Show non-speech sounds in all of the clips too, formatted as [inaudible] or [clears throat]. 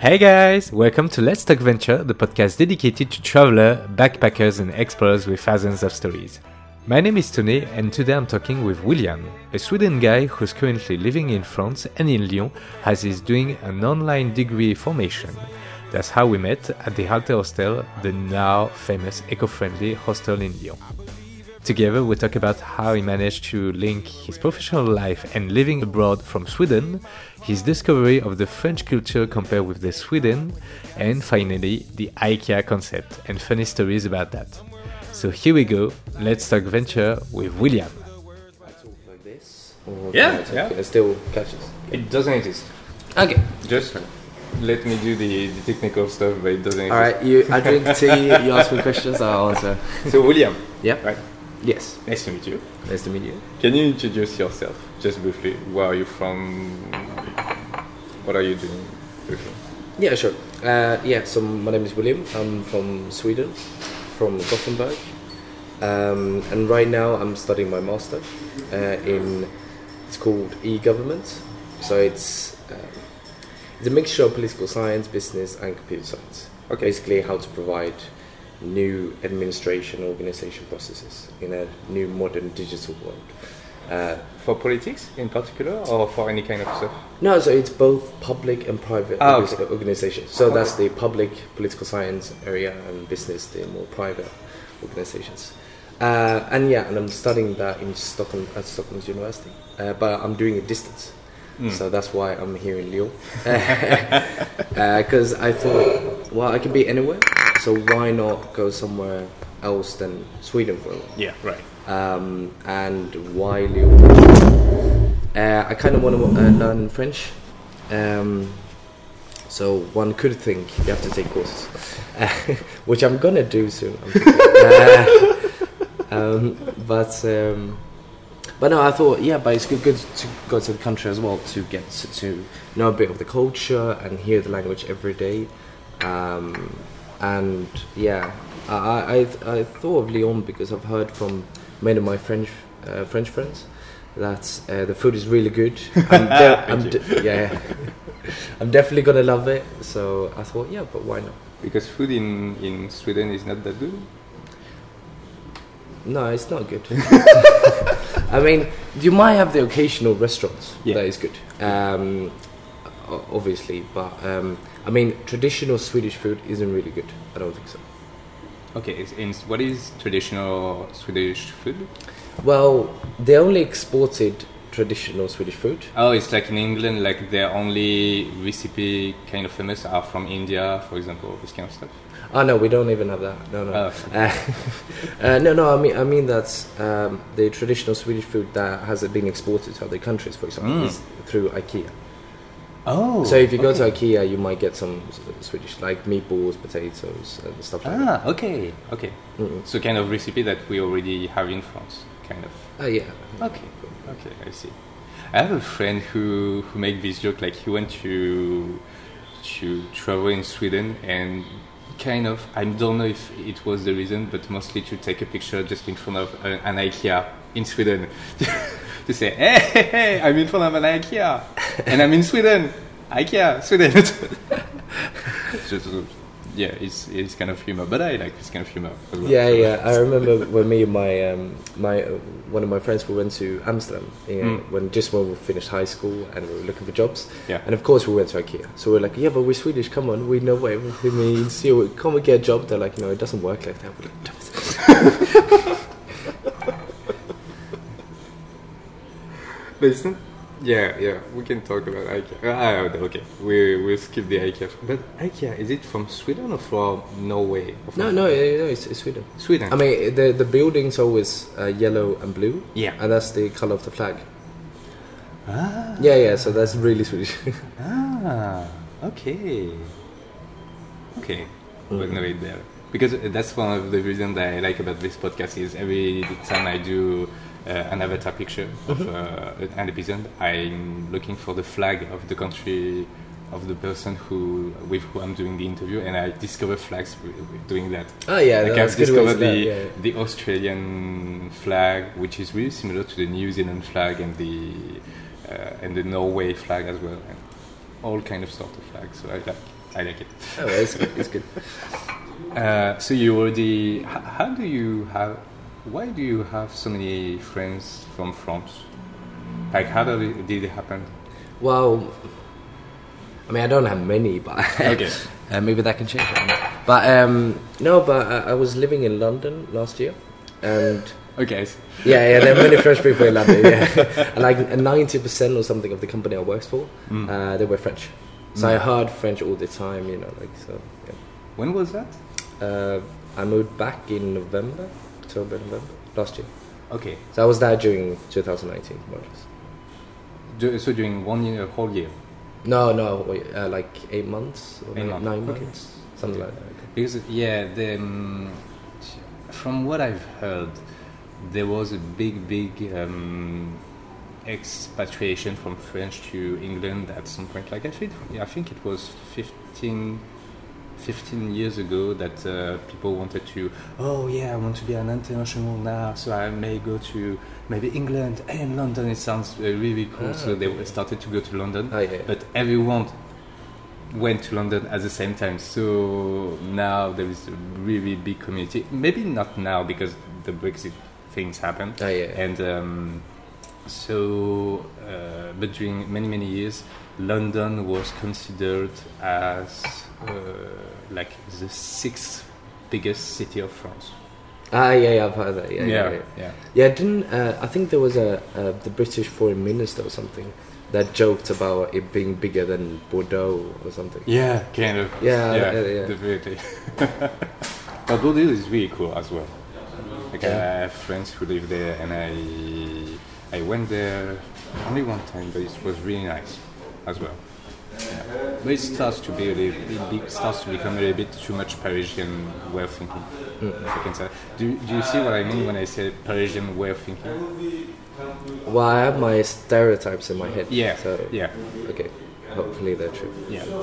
Hey guys, welcome to Let's Talk Venture, the podcast dedicated to travelers, backpackers, and explorers with thousands of stories. My name is Tony, and today I'm talking with William, a Sweden guy who's currently living in France and in Lyon as he's doing an online degree formation. That's how we met at the Halte Hostel, the now famous eco friendly hostel in Lyon. Together, we talk about how he managed to link his professional life and living abroad from Sweden, his discovery of the French culture compared with the Sweden, and finally, the IKEA concept and funny stories about that. So here we go. Let's talk venture with William. like this? Or Yeah, I yeah. It still catches. It doesn't exist. Okay. Just let me do the, the technical stuff, but it doesn't All right. You. I drink tea. you [laughs] ask me questions. I'll answer. So, William, Yeah. right? Yes. Nice to meet you. Nice to meet you. Can you introduce yourself just briefly? Where are you from? What are you doing? Briefly. Yeah. Sure. Uh, yeah. So my name is William. I'm from Sweden, from Gothenburg, um, and right now I'm studying my master uh, in. It's called e-government. So it's. Um, it's a mixture of political science, business, and computer science. Okay. Basically, how to provide new administration organization processes in a new modern digital world. Uh, For politics in particular, or for any kind of stuff? no, so it's both public and private Ah, okay. organizations. So that's the public political science area, and business the more private organizations. Uh, and yeah, and I'm studying that in Stockholm at Stockholm's University, uh, but I'm doing it distance. Hmm. So that's why I'm here in Lyon. [laughs] Because I thought, well, I can be anywhere, so why not go somewhere else than Sweden for a while? Yeah, right. Um, and why Lyon? Uh, I kind of want to uh, learn French. Um, so one could think you have to take courses, uh, [laughs] which I'm gonna do soon. Uh, [laughs] um, but um, but no, I thought yeah, but it's good, good to go to the country as well to get to, to know a bit of the culture and hear the language every day. Um, and yeah, I, I I I thought of Lyon because I've heard from many of my French uh, French friends that uh, the food is really good. [laughs] I'm de- I'm de- yeah, I'm definitely gonna love it. So I thought yeah, but why not? Because food in, in Sweden is not that good. No, it's not good. [laughs] I mean, you might have the occasional restaurants Yeah. that is good, um, obviously, but um, I mean, traditional Swedish food isn't really good. I don't think so. Okay, what is traditional Swedish food? Well, they only exported traditional Swedish food. Oh, it's like in England, like their only recipe kind of famous are from India, for example, this kind of stuff. Oh no, we don't even have that. No, no, Oh. [laughs] uh, uh, no, no. I mean, I mean that's um, the traditional Swedish food that has been exported to other countries, for example, Mm. is through IKEA. Oh. so if you go to. IKEA, you might get some Swedish, like meatballs, potatoes, and stuff like that. Ah, okay, okay. Mm-mm. So kind of recipe that we already have in France, kind of. Uh, yeah. Okay, okay, I see. I have a friend who who make this joke like he went to to travel in Sweden and kind of I don't know if it was the reason, but mostly to take a picture just in front of an IKEA in Sweden [laughs] to say, hey, hey, hey, I'm in front of an IKEA and I'm in Sweden, IKEA, Sweden. [laughs] Yeah, it's it's kind of humor, but I like this kind of humor as well. Yeah, so- yeah. I remember when me and my um, my uh, one of my friends we went to Amsterdam Mm. when just when we finished high school and we were looking for jobs. Yeah. And of course we went to IKEA. So we're like, yeah, but we're Swedish. Come on, we know what everything means. Come and get a job. They're like, no, it doesn't work like that. [laughs] [laughs] We're like, "Damn it." But it's not. Yeah, yeah, we can talk about IKEA. Ah, okay, we we'll skip the IKEA. But IKEA is it from Sweden or from Norway? Or from no, no, no, it's, it's Sweden. Sweden. I mean, the the building's always uh, yellow and blue. Yeah. And that's the color of the flag. ah, Yeah, yeah. So that's really Swedish. [laughs] ah, okay, okay. We're gonna read there because that's one of the reasons that I like about this podcast is every time I do an avatar picture of uh, an episode, I'm looking for the flag of the country of the person who with who I'm doing the interview, and I discover flags doing that. oh yeah, like I've discovered the learn, yeah. the Australian flag, which is really similar to the New Zealand flag and the uh, and the Norway flag as well, and all kind of sort of flags. So I like. I like it. Oh, it's good. It's good. [laughs] Uh, so you already. How, how do you have? Why do you have so many friends from France? Like, how did it, did it happen? Well, I mean, I don't have many, but [laughs] Okay. uh, maybe that can change. But um, no, but I, I was living in London last year, and Okay. yeah, yeah, there are many French people in London. Yeah, [laughs] and like ninety percent or something of the company I worked for, Mm. uh, they were French. So I heard French all the time, you know, like so. Yeah. When was that? Uh, I moved back in November, October, November last year. Okay. So I was there during 2019, more or less. So during one year, whole year. No, no, uh, like eight months or Eight nine, months, nine okay. months, something like that. Because yeah, the, um, from what I've heard, there was a big, big um, expatriation from French to England at some point. Like I think, I think it was 15, 15 years ago that uh, people wanted to. Oh yeah, I want to be an international now, so I may go to maybe England and London. It sounds uh, really cool. Ah, so they started to go to London, Oh, yeah, yeah. but everyone went to London at the same time. So now there is a really big community. Maybe not now because the Brexit things happened. Oh, yeah. And um, so, uh, but during many many years, London was considered as uh, like the sixth biggest city of France. Ah, yeah, yeah, I've heard that. Yeah, yeah, yeah. yeah. Yeah, didn't uh, I think there was a uh, the British foreign minister or something that joked about it being bigger than Bordeaux or something. Yeah, kind of. Yeah, yeah, yeah, yeah. definitely. [laughs] but Bordeaux is really cool as well. Like Yeah. I have friends who live there, and I I went there only one time, but it was really nice as well. Yeah. But it starts to be a little it starts to become a little bit too much Parisian way of thinking. If I can say. Do, do you see what I mean when I say Parisian way of thinking? Well, I have my stereotypes in my head. Yeah. So Yeah. okay, hopefully they're true. Yeah. [laughs]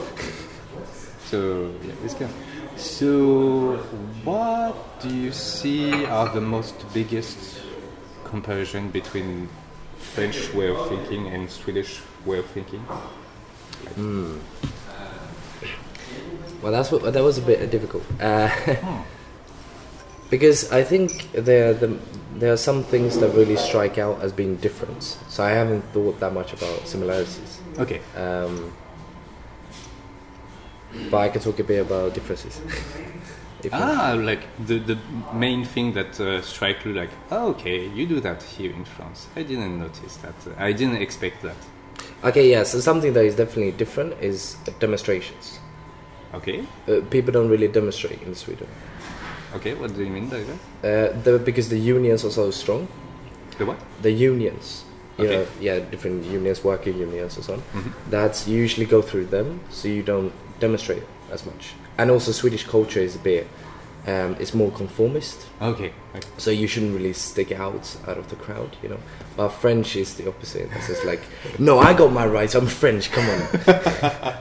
So yeah, let's go. So, what do you see are the most biggest comparison between French way of thinking and Swedish way of thinking? Well, that's what that was a bit difficult. Uh, [laughs] because I think there the, there are some things that really strike out as being different. So I haven't thought that much about similarities. Okay. Um, but I can talk a bit about differences. [laughs] If you- Ah, like the the main thing that uh, strike you, like, oh, okay, you do that here in France. I didn't notice that. I didn't expect that. Okay, yeah. So something that is definitely different is demonstrations. Okay. Uh, people don't really demonstrate in Sweden Okay. What do you mean by that? uh, the, because the unions are so strong. The what? The unions, you Okay. know, yeah, different unions, working unions, and so on. Mhm. That's usually go through them, so you don't demonstrate as much. And also, Swedish culture is a bit, um, it's more conformist. Okay. okay. So you shouldn't really stick out out of the crowd, you know. But French is the opposite. It's just like, no, I got my rights. I'm French. Come on.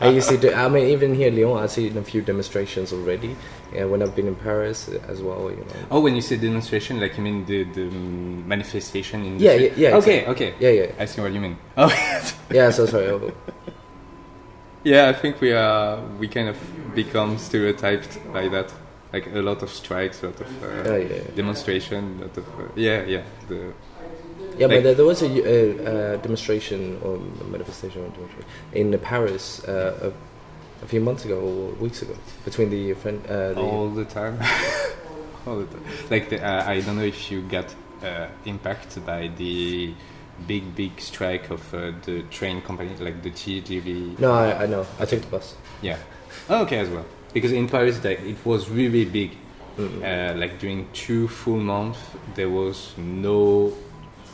I used to do. I mean, even here, in Lyon, I've seen a few demonstrations already. Yeah, when I've been in Paris as well, you know. Oh, when you say demonstration, like you mean the, the manifestation in the Yeah, yeah, yeah, Okay, exactly. okay. Yeah, yeah, I see what you mean. Oh, yeah. So sorry. [laughs] Yeah. I think we are we kind of become stereotyped by that. Like a lot of strikes, a lot of uh, Oh, yeah, demonstration, a lot of uh, yeah, yeah. The Yeah, Like- but there, there was a, uh, uh, demonstration or manifestation or demonstration in Paris uh, a, a few months ago or weeks ago between the friend. Uh, the, all the time, [laughs] all the time. Like the, uh, I don't know if you got uh, impacted by the big big strike of uh, the train company, like the TGV. no, I, I know. I took the bus. Yeah. Oh, okay, as well. Because in Paris, like, it was really big. Mm. Uh, like during two full months, there was no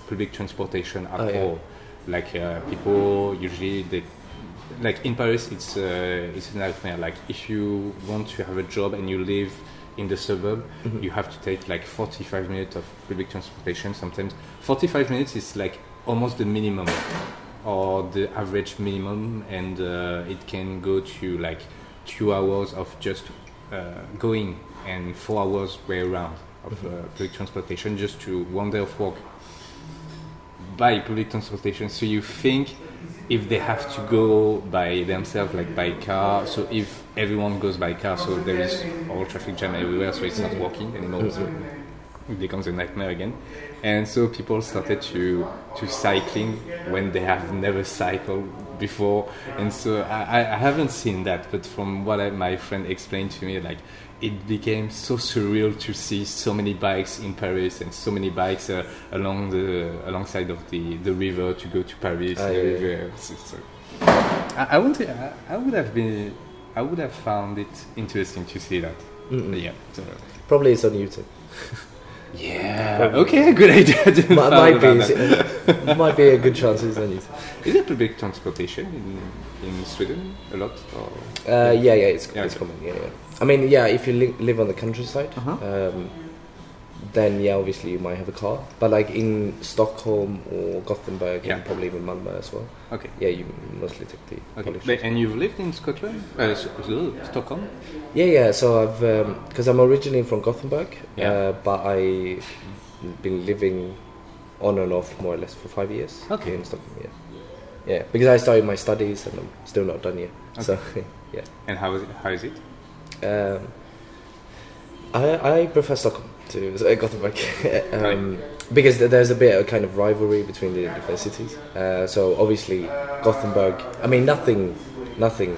public transportation at Oh, yeah. all. Like uh, people usually they, like in Paris, it's uh, it's a nightmare. Like if you want to have a job and you live in the suburb, Mhm. you have to take like 45 minutes of public transportation. Sometimes 45 minutes is like almost the minimum or the average minimum, and uh, it can go to like two hours of just uh, going and four hours way around of uh, public transportation just to one day of walk by public transportation. So you think if they have to go by themselves, like by car. So if everyone goes by car, so there is all traffic jam everywhere, so it's not working anymore. So it becomes a nightmare again. And so people started to to cycling when they have never cycled before. And so I, I haven't seen that, but from what I, my friend explained to me, like it became so surreal to see so many bikes in Paris and so many bikes uh, along the alongside of the, the river to go to Paris. Ah, yeah, everywhere. So- so- I, I would I, I would have been I would have found it interesting to see that. Mm-mm. Yeah. So, Probably it's on YouTube. [laughs] yeah. Okay. [laughs] Good idea. [laughs] Might, might be [laughs] might be a good chance on YouTube. Is there public transportation in in Sweden a lot? Or? Uh, yeah, yeah, it's, Yeah, it's okay. common. Yeah, yeah. I mean, yeah, if you li- live on the countryside, Uh-huh. um, then yeah, obviously you might have a car. But like in Stockholm or Gothenburg, Yeah. and probably even Malmö as well. Okay. Yeah, you mostly take the Okay. public But, and you've lived in Scotland, uh, Stockholm. Yeah, yeah. So I've because I'm originally from Gothenburg, Yeah. uh, but I've been living on and off more or less for five years. Okay. in Stockholm. Yeah, yeah. Because I started my studies and I'm still not done yet. Okay. So [laughs] yeah, And how is it? How is it? um, I I prefer Stockholm to Gothenburg [laughs] um, because there's a bit of kind of rivalry between the different cities. Uh, so obviously Gothenburg. I mean nothing, nothing.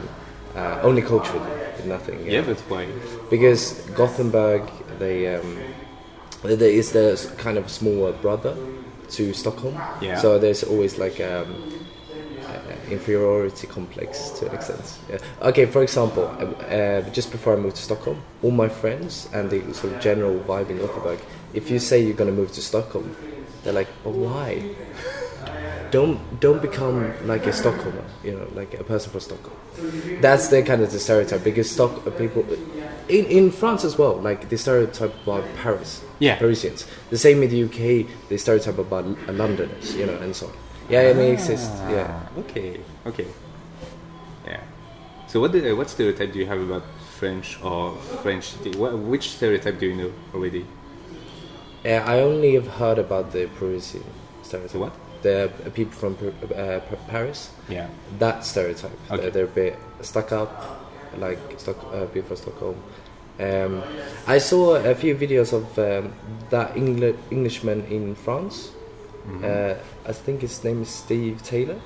Uh, only culturally, nothing. Yeah, but why? because Gothenburg they um, they- is the kind of smaller brother to Stockholm. Yeah. So there's always like um, inferiority complex to an extent. Yeah. Okay, for example, uh, uh, just before I moved to Stockholm, all my friends and the sort of general vibe in Gothenburg, if you say you're gonna move to Stockholm, they're like, "But why?" don't don't become like a Stockholmer, you know, like a person from Stockholm. That's the kind of the stereotype because Stock people in in France as well, like the stereotype about Paris, Yeah. Parisians. The same in the UK, the stereotype about Londoners, you know, and so on. Yeah, it may exist. Yeah. Ah, Okay. Okay. Yeah. So what the, what stereotype do you have about French or French? What, which stereotype do you know already? Uh, I only have heard about the Parisian stereotype. The what? The uh, people from uh, Paris. Yeah. That stereotype. Okay. They're, a bit stuck up, like Stock, uh, people from Stockholm. Um, I saw a few videos of um, that Engli- Englishman in France. Mm-hmm. I think his name is Steve Taylor.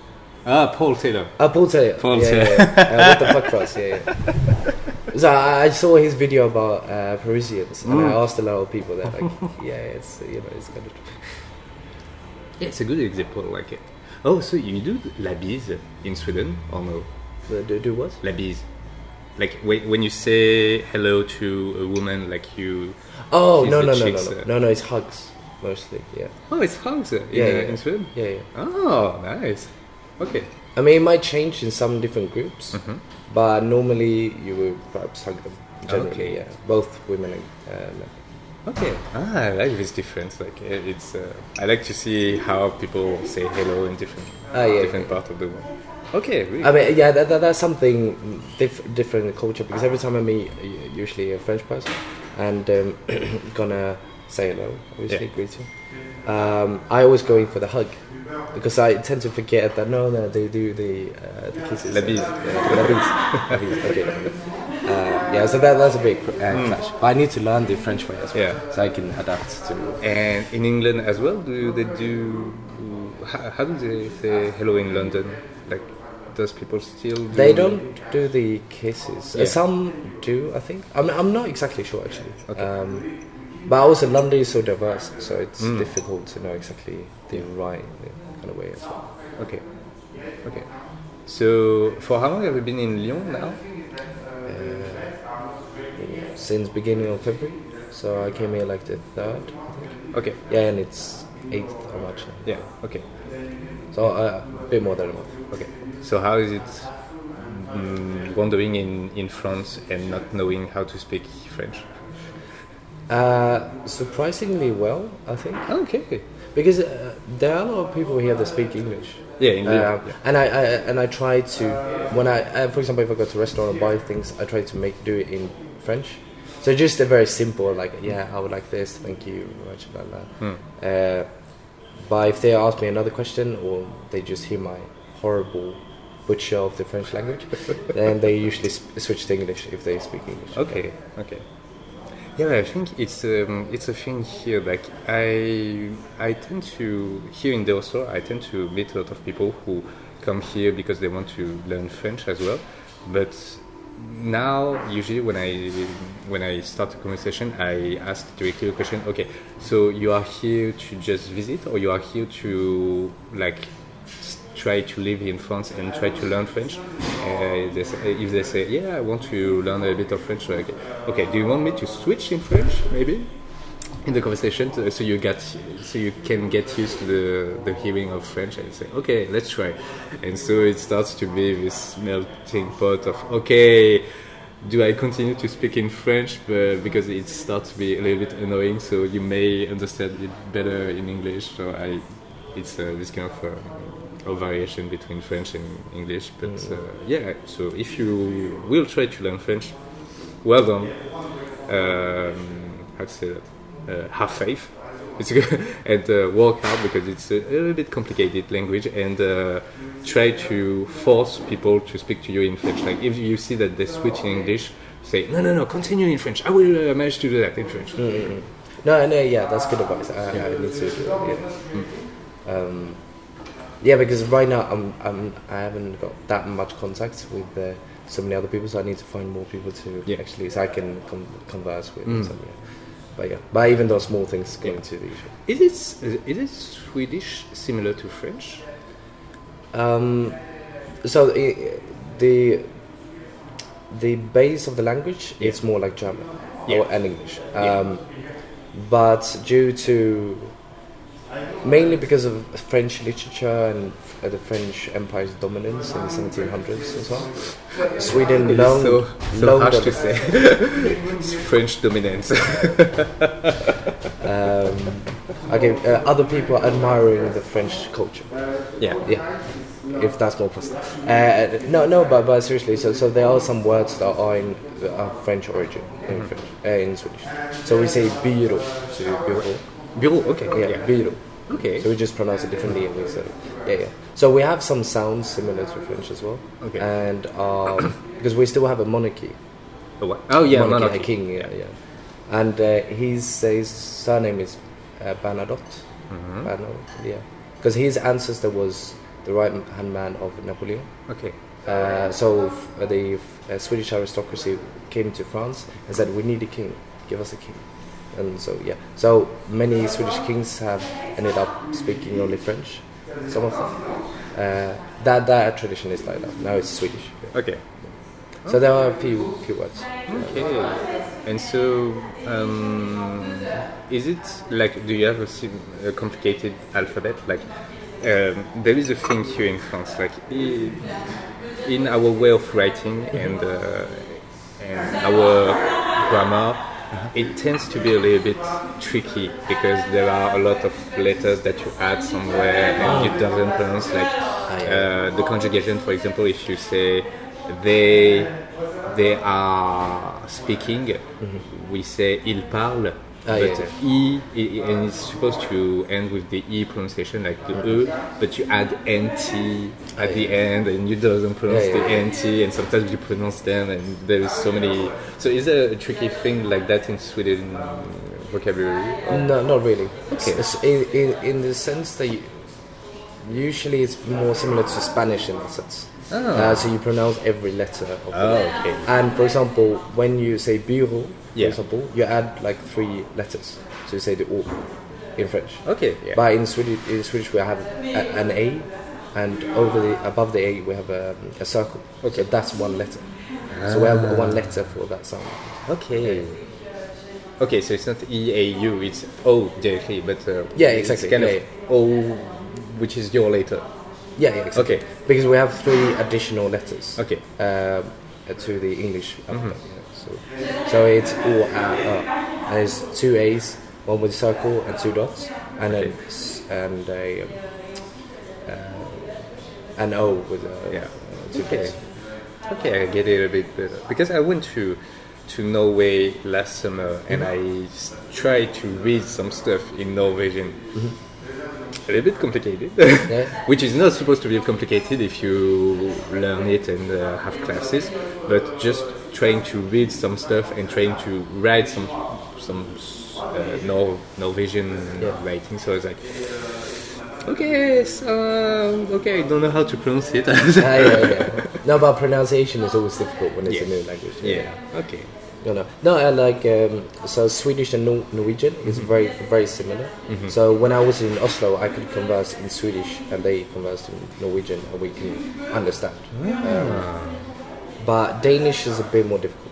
Ah, Paul Taylor. Ah, Paul Taylor. Paul yeah, Taylor. Yeah, yeah. Uh, what the fuck, France? Yeah, yeah. So I, I saw his video about uh, Parisians, and I Mm. asked a lot of people that, like, [laughs] yeah, it's you know, it's kind of. Yeah, it's a good example. Like it. Oh, so you do la bise in Sweden or no? Uh, do, do what? La bise. Like when, you say hello to a woman, like you. Oh no no no no no uh, no no! It's hugs mostly. Yeah. Oh, it's hugs uh, in, Yeah, uh, yeah. in Sweden. Yeah, yeah. Oh, nice. Okay. I mean, it might change in some different groups, Mhm. but normally you will perhaps hug them. Generally, Okay. yeah, both women and uh, men. Okay. Ah, I like this difference. Like uh, it's. Uh, I like to see how people say hello in different Ah, yeah, different yeah. parts of the world. Okay. Really. I mean, yeah, that, that, that's something diff- different culture because every time I meet uh, usually a French person and um, [clears throat] gonna say hello, obviously Yeah. greet you. Um, I always go in for the hug because I tend to forget that no, no, they do the uh, the kisses. La bise. Yeah, [laughs] la bise. Okay. Uh, yeah, so that, that's a big uh, clash. But I need to learn the French way as well. Yeah. so I can adapt to. And in England as well, do they do? How, how do they say hello in London? Like, does people still? Do They don't do the kisses. Uh, Yeah. some do, I think. I'm, I'm not exactly sure actually. Okay. Um, but also London is so diverse, so it's Mm. difficult to know exactly the right kind of way as well. Okay. Okay. So, for how long have you been in Lyon now? Since beginning of February, so I came here like the third. Okay. Yeah, and it's eighth of March. now. Yeah. Okay. So uh, a bit more than a month. Okay. So, how is it mm, wandering in in France and not knowing how to speak French? Uh, surprisingly well, I think, Okay. because uh, there are a lot of people here that speak English. Yeah. Lyon. Uh, and I, I and I try to when I uh, for example if I go to a restaurant or buy things I try to make do it in French so just a very simple like yeah I would like this thank you very much blah, blah. Hmm. Uh, but if they ask me another question or they just hear my horrible butcher of the French language, [laughs] then they usually switch to English if they speak English. Okay, okay. Yeah, I think it's um, it's a thing here. Like I I tend to here in the I tend to meet a lot of people who come here because they want to learn French as well. But now, usually when I when I start a conversation, I ask directly a question. Okay, so you are here to just visit, or you are here to like try to live in France and try to learn French? Uh, they say, if they say, yeah, I want to learn a bit of French, like, okay, do you want me to switch in French, maybe? in the conversation so you get so you can get used to the, the hearing of French and say okay let's try and so it starts to be this melting pot of okay do I continue to speak in French but because it starts to be a little bit annoying so you may understand it better in English so I it's uh, this kind of uh, of variation between French and English but uh, yeah so if you will try to learn French well done. Um, how to say that? Uh, have faith. It's good. [laughs] And uh, work hard because it's a, a little bit complicated language and uh, try to force people to speak to you in French. Like if you see that they switch in English say no no no continue in French. I will uh, manage to do that in French. No, no, yeah, that's good advice. I, I need to, yeah. Um, yeah, because right now I'm, I'm, I haven't got that much contact with uh, so many other people, so I need to find more people to Yeah. actually, so I can converse with. so, yeah. But yeah, but even those small things go Yeah. into the issue. is it is it Swedish similar to French Um, so the the base of the language is more like German Yeah. or and English, Yeah. um, but due to mainly because of French literature and uh, the French Empire's dominance in the 1700s as well, Sweden loaned, so, so harsh to say French dominance um, okay, uh, other people are admiring the French culture. yeah Yeah, if that's more possible. Uh, no, no, but, but seriously, so so there are some words that are in uh, French origin in French, uh, in Swedish. So we say bureau, so bureau. bureau okay Yeah, yeah. bureau. Okay So we just pronounce it differently and we say, yeah, yeah. So we have some sounds similar to French as well. Okay. And um, [coughs] because we still have a monarchy. A what? oh yeah monarchy, monarchy. a king, yeah, yeah. And uh, his his surname is uh, Bernadotte. Mhm. Bernadotte, yeah. Because his ancestor was the right hand man of Napoleon. okay Uh, so f- the uh, Swedish aristocracy came to France and said, "We need a king. Give us a king." And so yeah, so many Swedish kings have ended up speaking only French. Some of them. Uh, that that tradition is like that. Now it's Swedish. okay So there are a few few words. Okay. And so, um, is it like, do you have a, sim- a complicated alphabet? Like, um, there is a thing here in France, like, in our way of writing and, uh, and our grammar, it tends to be a little bit tricky because there are a lot of letters that you add somewhere and you ah. doesn't pronounce like ah, uh, the conjugation. For example, if you say they they are speaking, mm-hmm. we say il parle. Ah, but yeah, e, and it's supposed to end with the e pronunciation like the e, but you add nt at the end, and you doesn't pronounce the nt, and sometimes you pronounce them, and there is so many. So is there a tricky thing like that in Sweden vocabulary? No, not really. Okay. It's- in, in, in the sense that you, usually it's more similar to Spanish in that sense. Ah. Uh, so you pronounce every letter of Oh, okay. And for example, when you say bureau, for Yeah. example, you add like three letters. So you say the O in French. Okay, yeah. But in Swedish, in Swedish we have a, an A, and over the above the A we have a, a circle. Okay, that's one letter. Ah. So we have Ah. one letter for that sound. Okay. Okay, so it's not E A U, it's O directly, but uh, Yeah, it's exactly, kind yeah, of O, which is your letter. Yeah, yeah, exactly. Okay. Because we have three additional letters. Okay. Um, to the English alphabet. yeah. So, so it's O, A, A. And it's two A's, one with a circle and two dots, and then s- and a um, uh, an O with a Yeah. uh, two Okay. dots. Okay, I get it a bit better because I went to to Norway last summer and I s- tried to read some stuff in Norwegian, a little bit complicated, Yeah. [laughs] which is not supposed to be complicated if you learn it and uh, have classes, but just trying to read some stuff and trying to write some some uh, Nor- Norwegian Yeah. writing. So it's like, okay, so, okay, I don't know how to pronounce it. Ah, yeah, yeah. [laughs] No, but pronunciation is always difficult when it's Yeah. a new language. yeah, okay. No, no, no. I like um, so Swedish and Nor- Norwegian is Mm-hmm. very, very similar. So when I was in Oslo, I could converse in Swedish, and they conversed in Norwegian, and we can understand. Um, but Danish is a bit more difficult.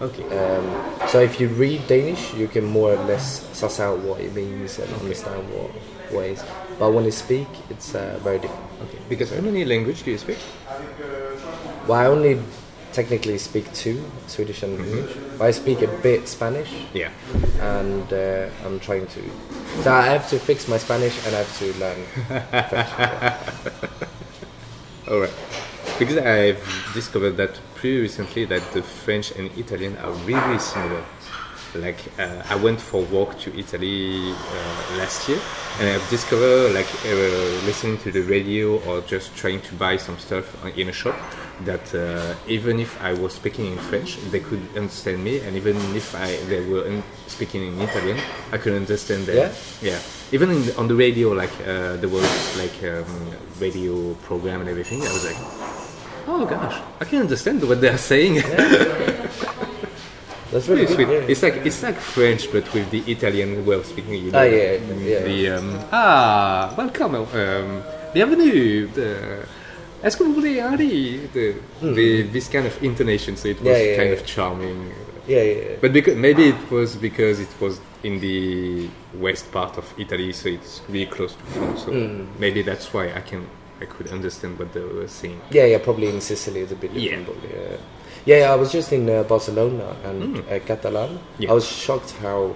Okay. Um, so if you read Danish, you can more or less suss out what it means and understand what is. But when you speak, it's uh, very different. okay. Because how many language do you speak? Well, I only technically speak two, Swedish and English. But I speak a bit Spanish. Yeah. and uh, I'm trying to. So I have to fix my Spanish and I have to learn French. [laughs] All right. Because I've discovered that pretty recently that the French and Italian are really similar. Like uh, I went for walk to Italy uh, last year, and I've discovered like uh, listening to the radio or just trying to buy some stuff in a shop that uh, even if I was speaking in French, they could understand me, and even if I they were in, speaking in Italian, I could understand them. Yeah? Yeah, even the, on the radio, like uh, there was like um, radio program and everything. I was like, oh gosh, I can understand what they are saying. [laughs] That's really sweet. yeah. It's like it's like French, but with the Italian way of speaking. You know, Ah, yeah, yeah. the, um, ah, welcome, um, bienvenue. The, Est-ce que vous? The, the, this kind of intonation, so it was Hmm. Yeah, yeah, kind yeah. of charming. Yeah, yeah, yeah. But because, maybe it was because it was in the west part of Italy, so it's really close to France. So Hmm. maybe that's why I can I could understand what they were saying. Yeah, yeah, probably in Sicily it's a bit Yeah. different. But yeah. yeah, I was just in uh, Barcelona and uh, Catalan. Hmm. I was shocked how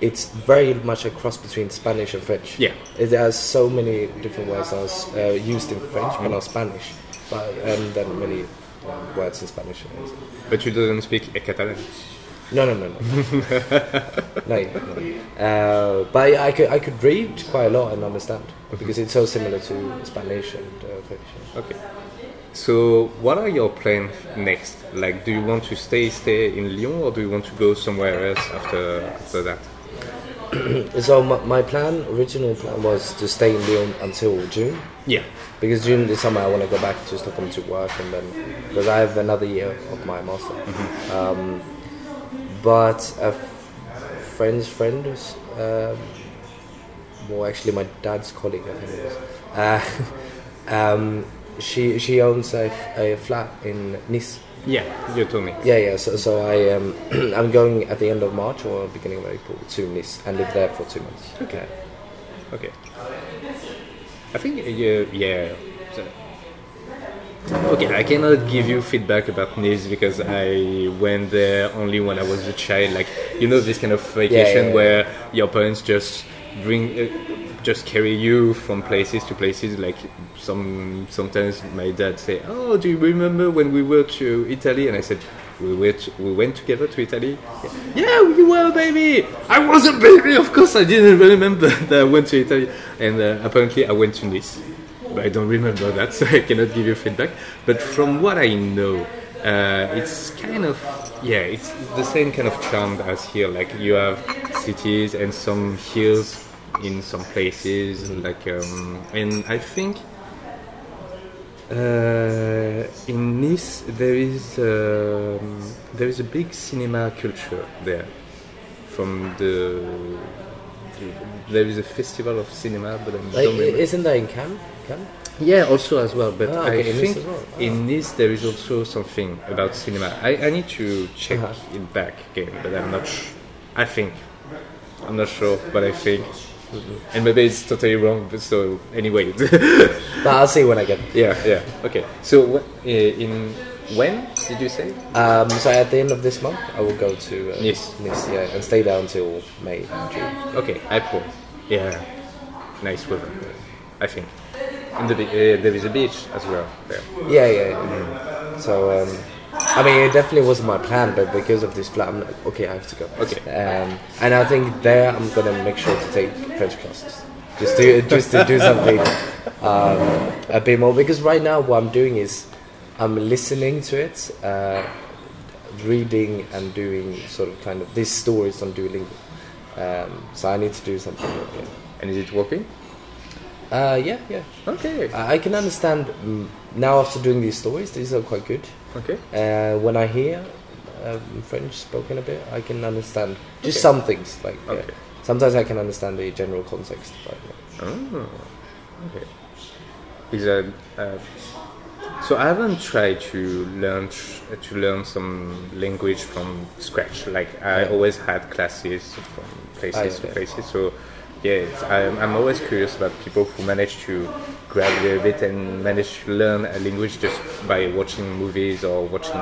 it's very much a cross between Spanish and French. Yeah. It has so many different words that was uh, used in French, Hmm. but not Spanish. But and then many uh, words in Spanish. But you don't speak Catalan. No, no, no, [laughs] no. no, no. Uh, but I, I could I could read quite a lot and understand because it's so similar to Spanish and uh, French. Okay. So, what are your plans next? Like, do you want to stay stay in Lyon, or do you want to go somewhere else after after that? [clears throat] So my, my plan, original plan, was to stay in Lyon until June Yeah. because June this summer I want to go back to Stockholm to work and then because I have another year of my master. Um, but a friend's friend was, um, well, actually my dad's colleague, I think it was. Uh, [laughs] um, she she owns a, f- a flat in Nice. Yeah, you told me. Yeah, yeah. So, so I um, [clears throat] I'm going at the end of March or beginning of April to Nice and live there for two months. Okay. Okay. I think you yeah, yeah. So- Okay, I cannot give you feedback about Nice because I went there only when I was a child. Like you know, this kind of vacation yeah, where your parents just bring, uh, just carry you from places to places. Like some sometimes my dad say, "Oh, do you remember when we were to Italy?" And I said, "We went, we went together to Italy." Yeah, you were a baby. I was a baby. Of course, I didn't remember [laughs] that I went to Italy, and uh, apparently I went to Nice but I don't remember that, [laughs] so I cannot give you feedback. But from what I know, uh, it's kind of yeah, it's the same kind of charm as here. Like you have cities and some hills in some places, like um, and I think. Uh, in Nice, there is um, there is a big cinema culture there. From the there is a festival of cinema, but I Like, don't remember. isn't that in Cannes? Cannes? Yeah, also as well, but I okay, in think as well. Ah. in Nice there is also something about cinema. I, I need to check Uh-huh. it back again, but I'm not. Sh- I think I'm not sure, but I think. [laughs] and maybe it's totally wrong. So anyway, [laughs] But I'll see when I get. yeah, yeah, okay. So uh, in when did you say? Um, so at the end of this month, I will go to uh, Nice. Nice, yeah, and stay there until May, June. Okay, April. Yeah, nice weather. I think. And the, uh, there is a beach as well there. Yeah, yeah. yeah. So, um, I mean, it definitely wasn't my plan, but because of this flat, I'm like, okay, I have to go. Okay. Um, and I think there I'm gonna make sure to take French classes. just to just to do something um, a bit more. Because right now, what I'm doing is I'm listening to it, uh, reading and doing sort of kind of these stories on Duolingo. Um, so I need to do something. More. And is it working? Uh, yeah, yeah. Okay. I I can understand mm, now after doing these stories. These are quite good. Okay. Uh, when I hear um, French spoken a bit, I can understand just Okay. some things. Like Okay. sometimes I can understand the general context. But yeah. Oh, okay. Is that uh, so? I haven't tried to learn tr- to learn some language from scratch. Like I Yeah. always had classes from places Ah, to yeah. places. So yeah, it's, I'm, I'm always curious about people who manage to grab a bit and manage to learn a language just by watching movies or watching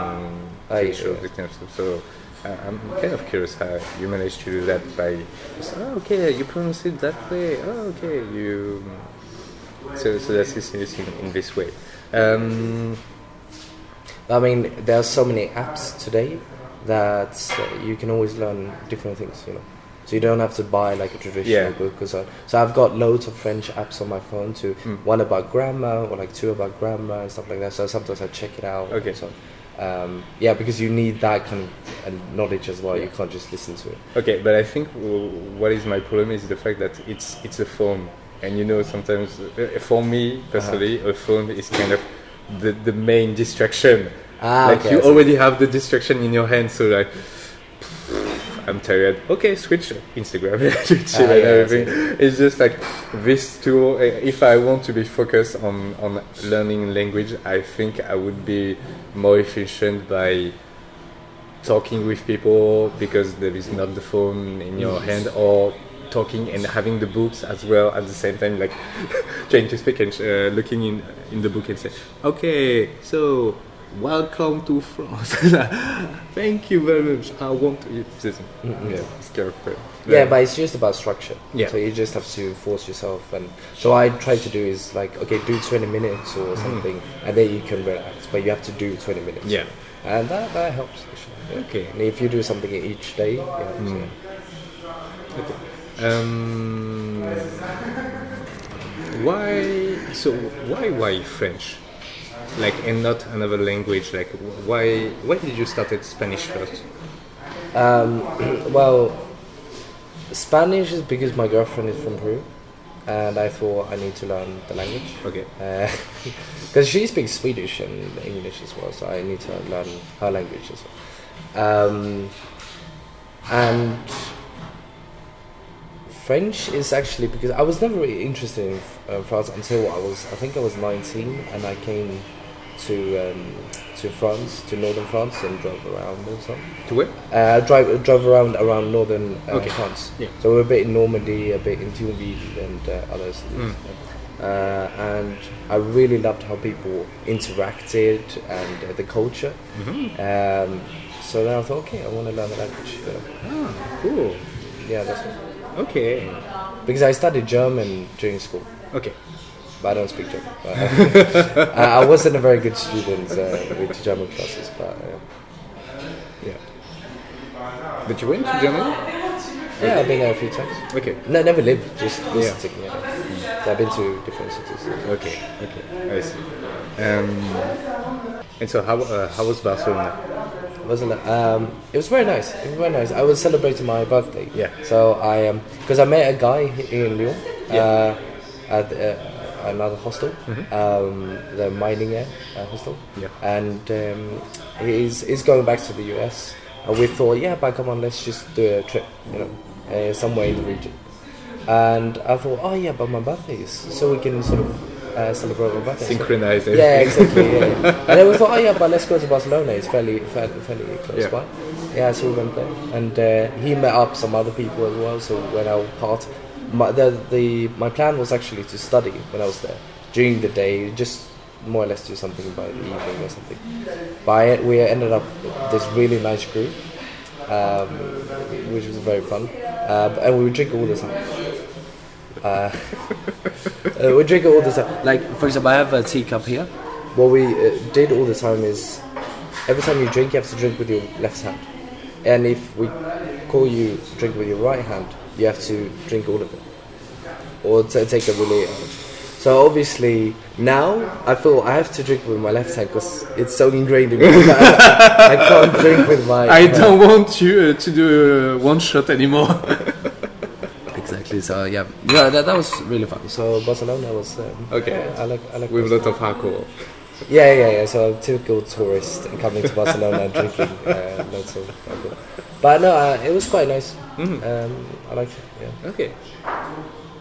Ah, TV shows, yeah. kind of stuff. So. Uh, I'm kind of curious how you managed to do that by, just, oh, okay, you pronounce it that way. Oh, okay, you so, so that's this in, in this way. Um, I mean, there are so many apps today that uh, you can always learn different things. You know, so you don't have to buy like a traditional Yeah. book or so. So I've got loads of French apps on my phone. To Mm. one about grammar or like two about grammar and stuff like that. So sometimes I check it out. Okay. So, um, yeah, because you need that kind of uh, knowledge as well. You can't just listen to it. okay, but I think what is my problem is the fact that it's it's a phone, and you know sometimes uh, for me personally, a phone is kind of the the main distraction. Ah, like okay, you already have the distraction in your hand, so like. I'm tired. Okay, switch Instagram, [laughs] YouTube, Ah, and yeah, everything. It's just like this tool. uh, If I want to be focused on on learning language, I think I would be more efficient by talking with people because there is not the phone in your hand or talking and having the books as well at the same time like [laughs] trying to speak and uh, looking in in the book and say okay so welcome to france [laughs] thank you very much i want to eat this yeah it's kind of uh, Yeah, but it's just about structure. Yeah. So you just have to force yourself, and so I try to do is like, okay, do 20 minutes or something, and then you can relax. But you have to do 20 minutes. Yeah. and that that helps. Actually. Yeah. Okay. And if you do something each day, yeah. so- Mm. um why so why why french like and not another language like why why did you start at spanish first Um, [clears throat] well, Spanish is because my girlfriend is from Peru, and I thought I need to learn the language. okay [laughs] Because she speaks Swedish and English as well, so I need to learn her language as well. Um, and French is actually because I was never really interested in uh, France until I was, I think I was 19, and I came to um, to France, to northern France, and drove around or something. to where Uh, drive drove around around northern uh, Okay. France. Yeah. So we're a bit in Normandy, a bit in Thionville, and uh, other cities. Mm. Uh, and I really loved how people interacted and uh, the culture. mm-hmm. Um, so then I thought, okay, I want to learn the language. ah cool Yeah, that's what, okay because I studied German during school, okay but I don't speak German. But, uh, [laughs] I wasn't a very good student uh, with German classes, but uh, yeah but you went to germany yeah, I've been there a few times. okay No, never lived, just visiting. Yeah. So I've been to different cities. okay okay i see um and so how uh, how was barcelona Wasn't it? Um, it was very nice. It was very nice. I was celebrating my birthday. Yeah. So I um, because I met a guy in Lyon. Yeah. Uh, at uh, another hostel, um, the mining uh, hostel. Yeah. And um, he's he's going back to the US, and we thought, yeah, but come on, let's just do a trip, you know, uh, somewhere in the region. And I thought, oh yeah, but my birthday is so we can sort of uh, celebrate my birthday. So- synchronize yeah, exactly. Yeah. [laughs] and then we thought, oh yeah, but let's go to Barcelona. It's fairly, fairly, fairly close Yeah. by. Yeah, so we went there, and uh, he met up some other people as well. So when I part, my the, the my plan was actually to study when I was there during the day, just more or less do something by the evening or something. But we ended up this really nice group, um, which was very fun, uh, and we would drink all the time. Uh, [laughs] uh, we drink all the time. Like, for example, I have a teacup here. What we uh, did all the time is every time you drink, you have to drink with your left hand. And if we call you drink with your right hand, you have to drink all of it. or to take a really. So obviously now I feel I have to drink with my left hand because it's so ingrained in me. I, [laughs] I can't drink with my. I don't want you uh, to do uh, one shot anymore. [laughs] Exactly. So yeah, yeah, that, that was really fun. So Barcelona was um, Okay. yeah, I like I like With a lot of alcohol. Yeah, yeah, yeah. So typical tourist coming to Barcelona and drinking uh, lots of alcohol. But no, uh, it was quite nice. Mhm. Um, I like it. Yeah. Okay.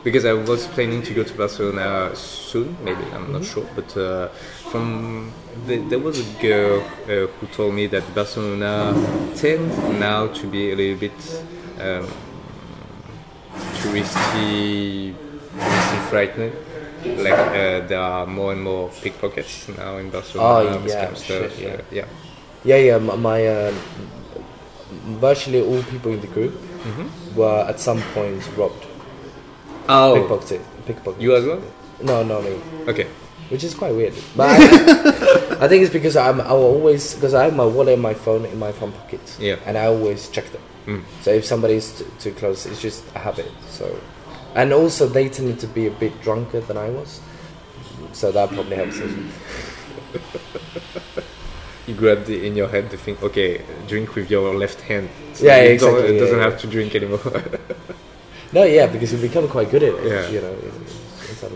Because I was planning to go to Barcelona soon, maybe I'm not sure. But uh, from the, there was a girl uh, who told me that Barcelona tends now to be a little bit um, touristy, touristy frightening. Like uh, there are more and more pickpockets now in Barcelona. Oh, yeah, stuff. shit, yeah. uh, yeah. Yeah, yeah. My, my um, virtually all people in the group Mm-hmm. were at some point robbed, Oh, pickpocketed, pickpocketed. you as well? No, no, me. Okay. Which is quite weird. But I, [laughs] I think it's because I'm I always because I have my wallet and my phone in my front pocket. Yeah. And I always check them. Mm. So if somebody's t- too close, it's just a habit. So, and also they tended to be a bit drunker than I was, so that probably helps. [laughs] you grab the, in your head to think, okay drink with your left hand so Yeah, you exactly, don't, it yeah, doesn't yeah. have to drink anymore [laughs] No, yeah, because you become quite good at it. Yeah. You know, in, in some.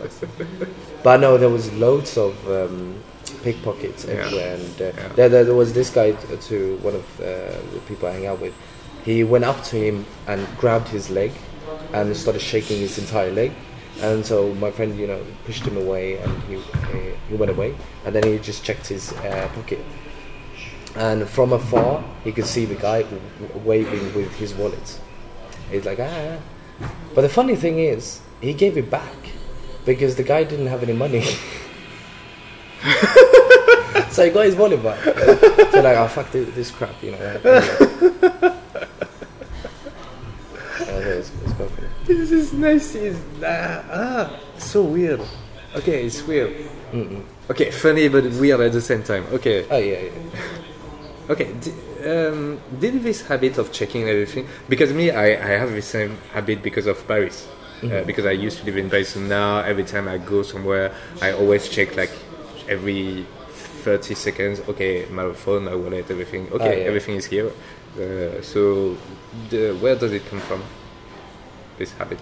But no, there was loads of um, pickpockets Yeah. everywhere, and uh, Yeah. there, there, there was this guy t- to one of uh, the people I hang out with. He went up to him and grabbed his leg, and started shaking his entire leg. And so my friend, you know, pushed him away, and he he, he went away. And then he just checked his uh, pocket, and from afar he could see the guy w- waving with his wallet. He's like ah. But the funny thing is, he gave it back because the guy didn't have any money. [laughs] so he got his wallet back. so like, oh fuck this, this crap, you know. Yeah, it's, it's this is nice is ah, ah so weird okay it's weird Mm-mm. okay funny but weird at the same time okay Oh yeah, yeah. Okay d- um, did this habit of checking everything because me I, I have the same habit because of Paris uh, because I used to live in Paris and now every time I go somewhere I always check like every 30 seconds okay my phone my wallet everything okay yeah. everything is here uh, so the, where does it come from this habit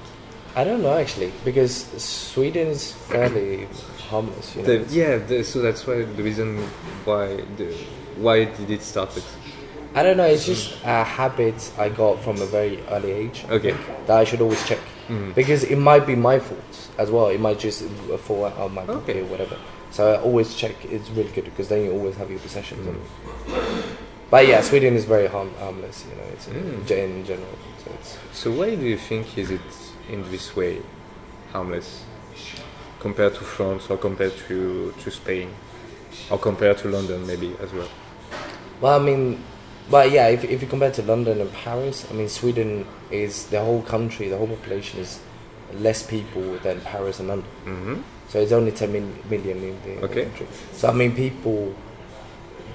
I don't know actually because Sweden is fairly harmless. You know. the, yeah the, so that's why the reason why the, why did it start it I don't know. It's just a habit I got from a very early age. Okay. think, that I should always check Mhm. because it might be my fault as well. It might just fall out of my pocket Okay. or whatever. So I always check. It's really good because then you always have your possessions. Mm. But yeah, Sweden is very harm- harmless. You know, it's Mm. in general. So it's So why do you think is it in this way harmless compared to France or compared to, to Spain or compared to London maybe as well? Well, I mean, but yeah, if, if you compare to London and Paris, I mean, Sweden is the whole country, the whole population is less people than Paris and London. hmm So it's only 10 min- million in the, Okay. country. So I mean, people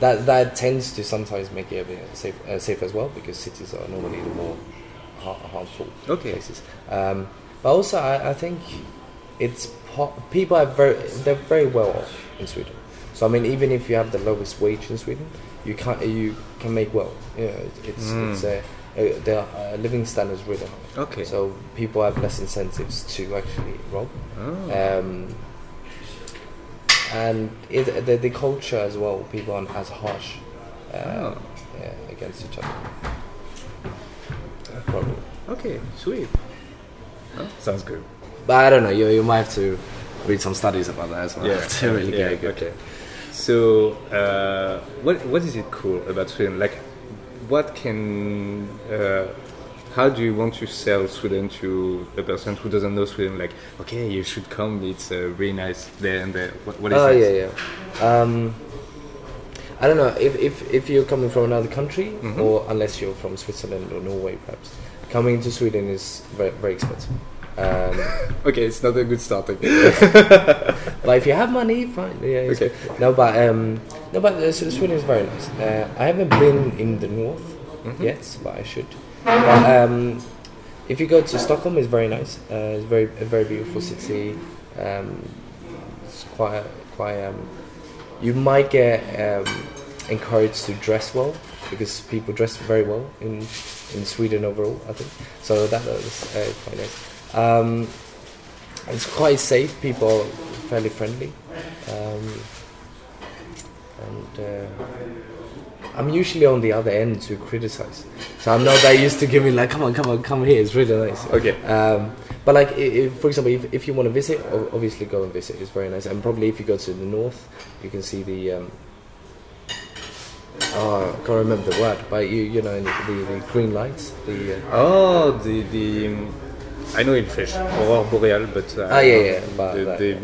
that that tends to sometimes make it a bit safe, uh, safe as well because cities are normally the more har- harmful Okay. places. Um, but also, I, I think it's po- people are very they're very well off in Sweden. So I mean, even if you have the lowest wage in Sweden, you can you can make well. You know, it- it's Mm. it's a uh, the uh, living standards really high. Okay. So people have less incentives to actually rob. Oh. Um, and it, the, the culture as well, people aren't as harsh uh, Oh. yeah, against each other. Probably. okay, sweet. Oh, sounds good. But I don't know, you, you might have to read some studies about that as well Yeah, [laughs] to really yeah, get it good. Okay. So, uh, what what is it cool about Sweden? Like, what can uh, how do you want to sell Sweden to a person who doesn't know Sweden? Like, okay, you should come. It's uh, really nice there and there. What, what is it? Oh, it? yeah, yeah. Um, I don't know, if, if, if you're coming from another country, Mhm. or unless you're from Switzerland or Norway perhaps, coming to Sweden is very, very expensive. Um, [laughs] Okay, it's not a good starting. [laughs] But if you have money, fine. Yeah, Okay. good. No, but um, no, but uh, Sw- Sweden is very nice. Uh, I haven't been in the north Mhm. yet, but I should. But um, if you go to Stockholm, it's very nice. Uh, it's very a very beautiful city. Um, it's quite quite. Um, you might get um, encouraged to dress well because people dress very well in in Sweden overall. I think so. That is uh, quite nice. Um, it's quite safe. People are fairly friendly, um, and uh, I'm usually on the other end to criticize. So I'm not that used to giving like, come on, come on, come here. It's really nice. Okay. Um, but like, if, for example, if, if you want to visit, obviously go and visit. It's very nice. And probably if you go to the north, you can see the. Um, oh, I can't remember the word, but you you know the, the green lights. The uh, Oh, the the um, I know in French, aurora boreal, but uh, Ah, yeah, yeah, but the, that- the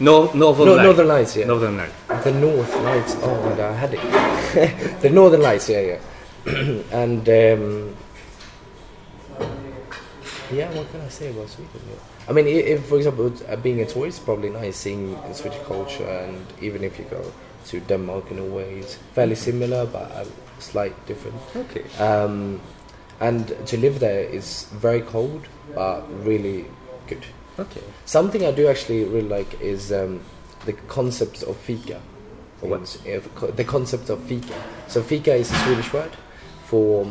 no, northern no, light. northern lights. Yeah. Northern light. The North Lights. Oh my god, I had it. [laughs] the Northern Lights. Yeah, yeah. [clears throat] and um, yeah, what can I say about Sweden? Yeah. I mean, if for example, uh, being a tourist, probably nice seeing Swedish culture, and even if you go to Denmark in a way, it's fairly similar but a slight different. Okay. Um, and to live there is very cold, but really good. Okay. Something I do actually really like is um, the concept of fika. What? Uh, the concept of fika. So fika is a Swedish word for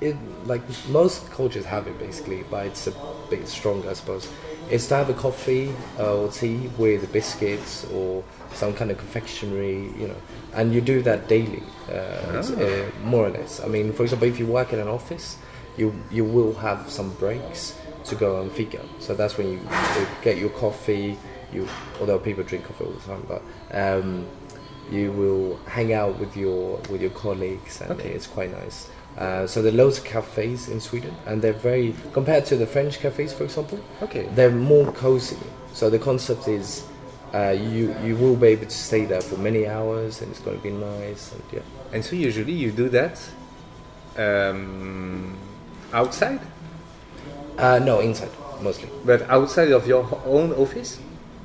it, like most cultures have it basically, but it's a bit stronger, I suppose. It's to have a coffee uh, or tea with biscuits or some kind of confectionery, you know, and you do that daily, uh, it's, uh, more or less. I mean, for example, if you work in an office, you you will have some breaks to go on fika. So that's when you, you get your coffee. You, although people drink coffee all the time, but um, you will hang out with your with your colleagues, and Okay. it's quite nice. Uh, so there are loads of cafes in Sweden, and they're very compared to the French cafes, for example. Okay. They're more cozy. So the concept is uh, you you will be able to stay there for many hours, and it's going to be nice. And yeah, And so usually you do that um, outside, uh, no, inside mostly. but outside of your own office.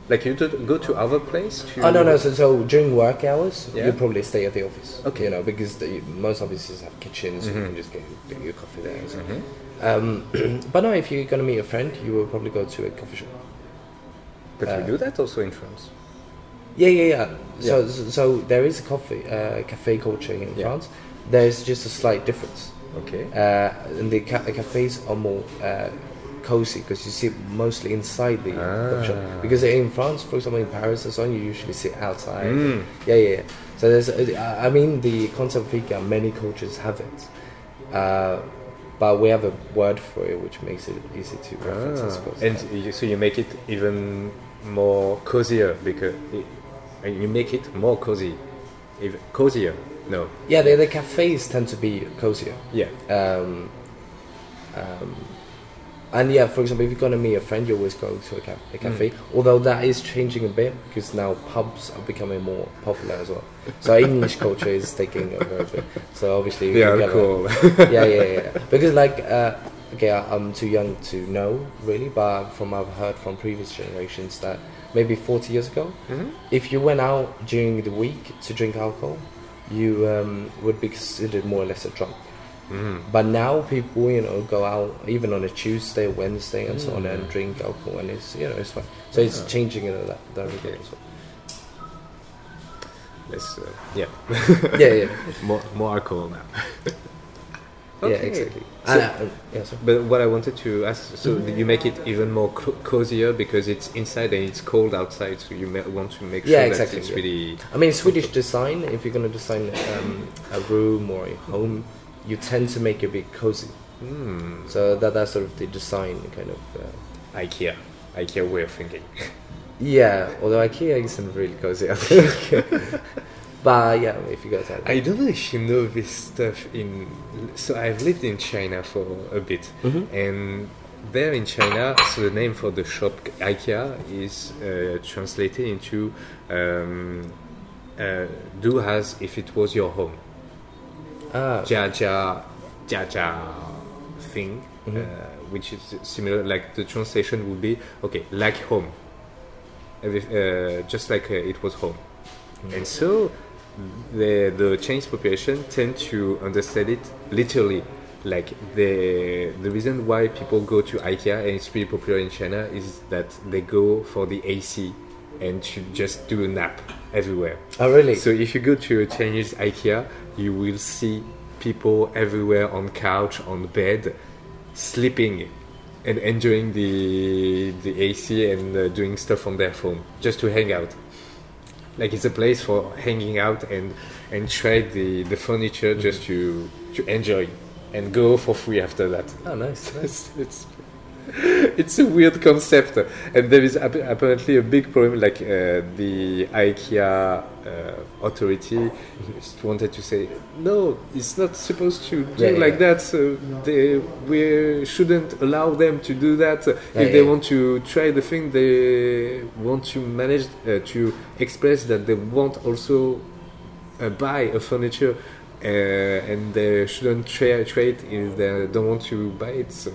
Like you do go to other place to. Oh no no! So, so during work hours, Yeah. you probably stay at the office. Okay. You know because the, most offices have kitchens, so you Mhm. can just get, your coffee there. so. Mhm. Um, [clears throat] but no, if you're gonna meet a friend, you will probably go to a coffee shop. But Uh, we do that also in France. Yeah, yeah, yeah. So, Yeah. so, so there is a coffee, uh, cafe culture in Yeah. France. There's just a slight difference. Okay. Uh, and the, ca- the cafes are more uh, cozy because you sit mostly inside the coffee shop. Ah. Because in France, for example, in Paris and so on, you usually sit outside. Mm. Yeah, yeah, yeah. So there's, uh, I mean, the concept of fika, many cultures have it. Uh, but we have a word for it which makes it easy to reference, I Ah, suppose. and you, so you make it even more cozier because it, you make it more cozy, even cozier. No. yeah, the, the cafes tend to be cozier. Yeah. Um, um, and yeah, for example, if you're gonna meet a friend, you always go to a, ca- a cafe. Although that is changing a bit because now pubs are becoming more popular as well. So English [laughs] culture is taking over a bit. So obviously, They you are get a- cool. [laughs] yeah, yeah, yeah. Because like, uh, okay, I- I'm too young to know really, but from I've heard from previous generations that maybe 40 years ago, Mhm. if you went out during the week to drink alcohol, you um, would be considered more or less a drunk. Mm. But now people, you know, go out even on a Tuesday, Wednesday, and so on, Mm. and drink alcohol, and it's you know it's fine. So it's Ah. changing in that direction Okay. as well. Let's, uh, yeah. Yeah, yeah, [laughs] more more alcohol now. [laughs] yeah, exactly. So- uh, yeah, sorry. But what I wanted to ask, so you make it even more co- cozier because it's inside and it's cold outside, so you ma- want to make sure Yeah, that it's yeah. really. I mean, Swedish design. If you're going to design um, a room or a home, you tend to make it a bit cozy. Mm, So that that's sort of the design kind of. Uh, IKEA, IKEA way of thinking. yeah, although IKEA isn't really cozy, I think. [laughs] but yeah, if you go to I don't know if you know this stuff in. So I've lived in China for a bit, Mhm. and there in China, so the name for the shop IKEA is uh, translated into um, uh, "do as if it was your home." ah, Jia Jia Jia Jia thing, Mhm. uh, which is similar. Like the translation would be okay, like home, uh, just like uh, it was home. And so the the Chinese population tend to understand it literally like the the reason why people go to IKEA and it's pretty popular in China is that they go for the AC and to just do a nap everywhere. Oh, really? So if you go to a Chinese IKEA, you will see people everywhere on couch, on bed, sleeping and enjoying the the AC and uh, doing stuff on their phone just to hang out. Like it's a place for hanging out and and trade the the furniture just mm-hmm. to to enjoy and go for free after that. oh, nice. nice. [laughs] It's, it's [laughs] it's a weird concept, and there is ap- apparently a big problem. Like uh, the IKEA uh, authority just wanted to say, no, it's not supposed to do Yeah, like yeah. that. So they, we shouldn't allow them to do that. Yeah, if they want to try the thing, they want to manage uh, to express that they want also uh, buy a furniture. Uh, and they shouldn't tra- trade if they don't want to buy it. So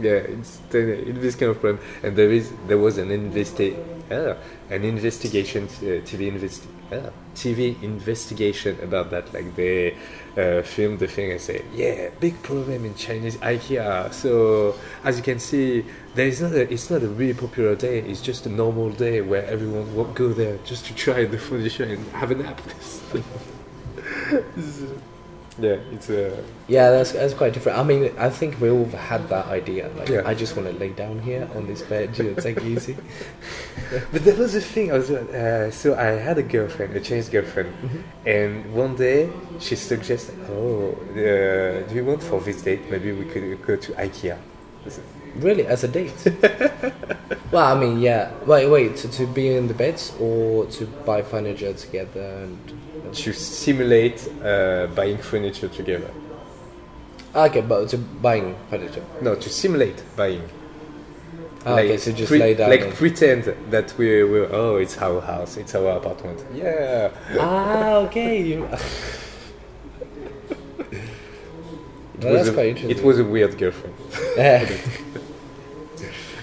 yeah, it's this kind of problem, and there is there was an investi- uh, an investigation, uh, TV investi- uh, TV investigation about that. Like they uh, filmed the thing and say, yeah, big problem in Chinese IKEA. So as you can see, there is not a, it's not a really popular day. It's just a normal day where everyone will go there just to try the furniture and have [laughs] a nap. Yeah, it's a. Yeah, that's that's quite different. I mean, I think we all had that idea. Like, Yeah. I just want to lay down here on this bed, you [laughs] know, take it easy. But that was the thing. I was uh, so I had a girlfriend, a Chinese girlfriend, and one day she suggested, "Oh, uh, do you want for this date? Maybe we could go to IKEA." Really, as a date? [laughs] well, I mean, yeah. Wait, wait. To, to be in the beds or to buy furniture together and. To simulate uh, buying furniture together. Okay, but to buying furniture. No, to simulate buying. Ah, okay, so just pre- lay down. Like and- pretend that we we oh, it's our house, it's our apartment. Yeah. ah, okay. [laughs] You. well, that's a, quite interesting. It was a weird girlfriend. [laughs]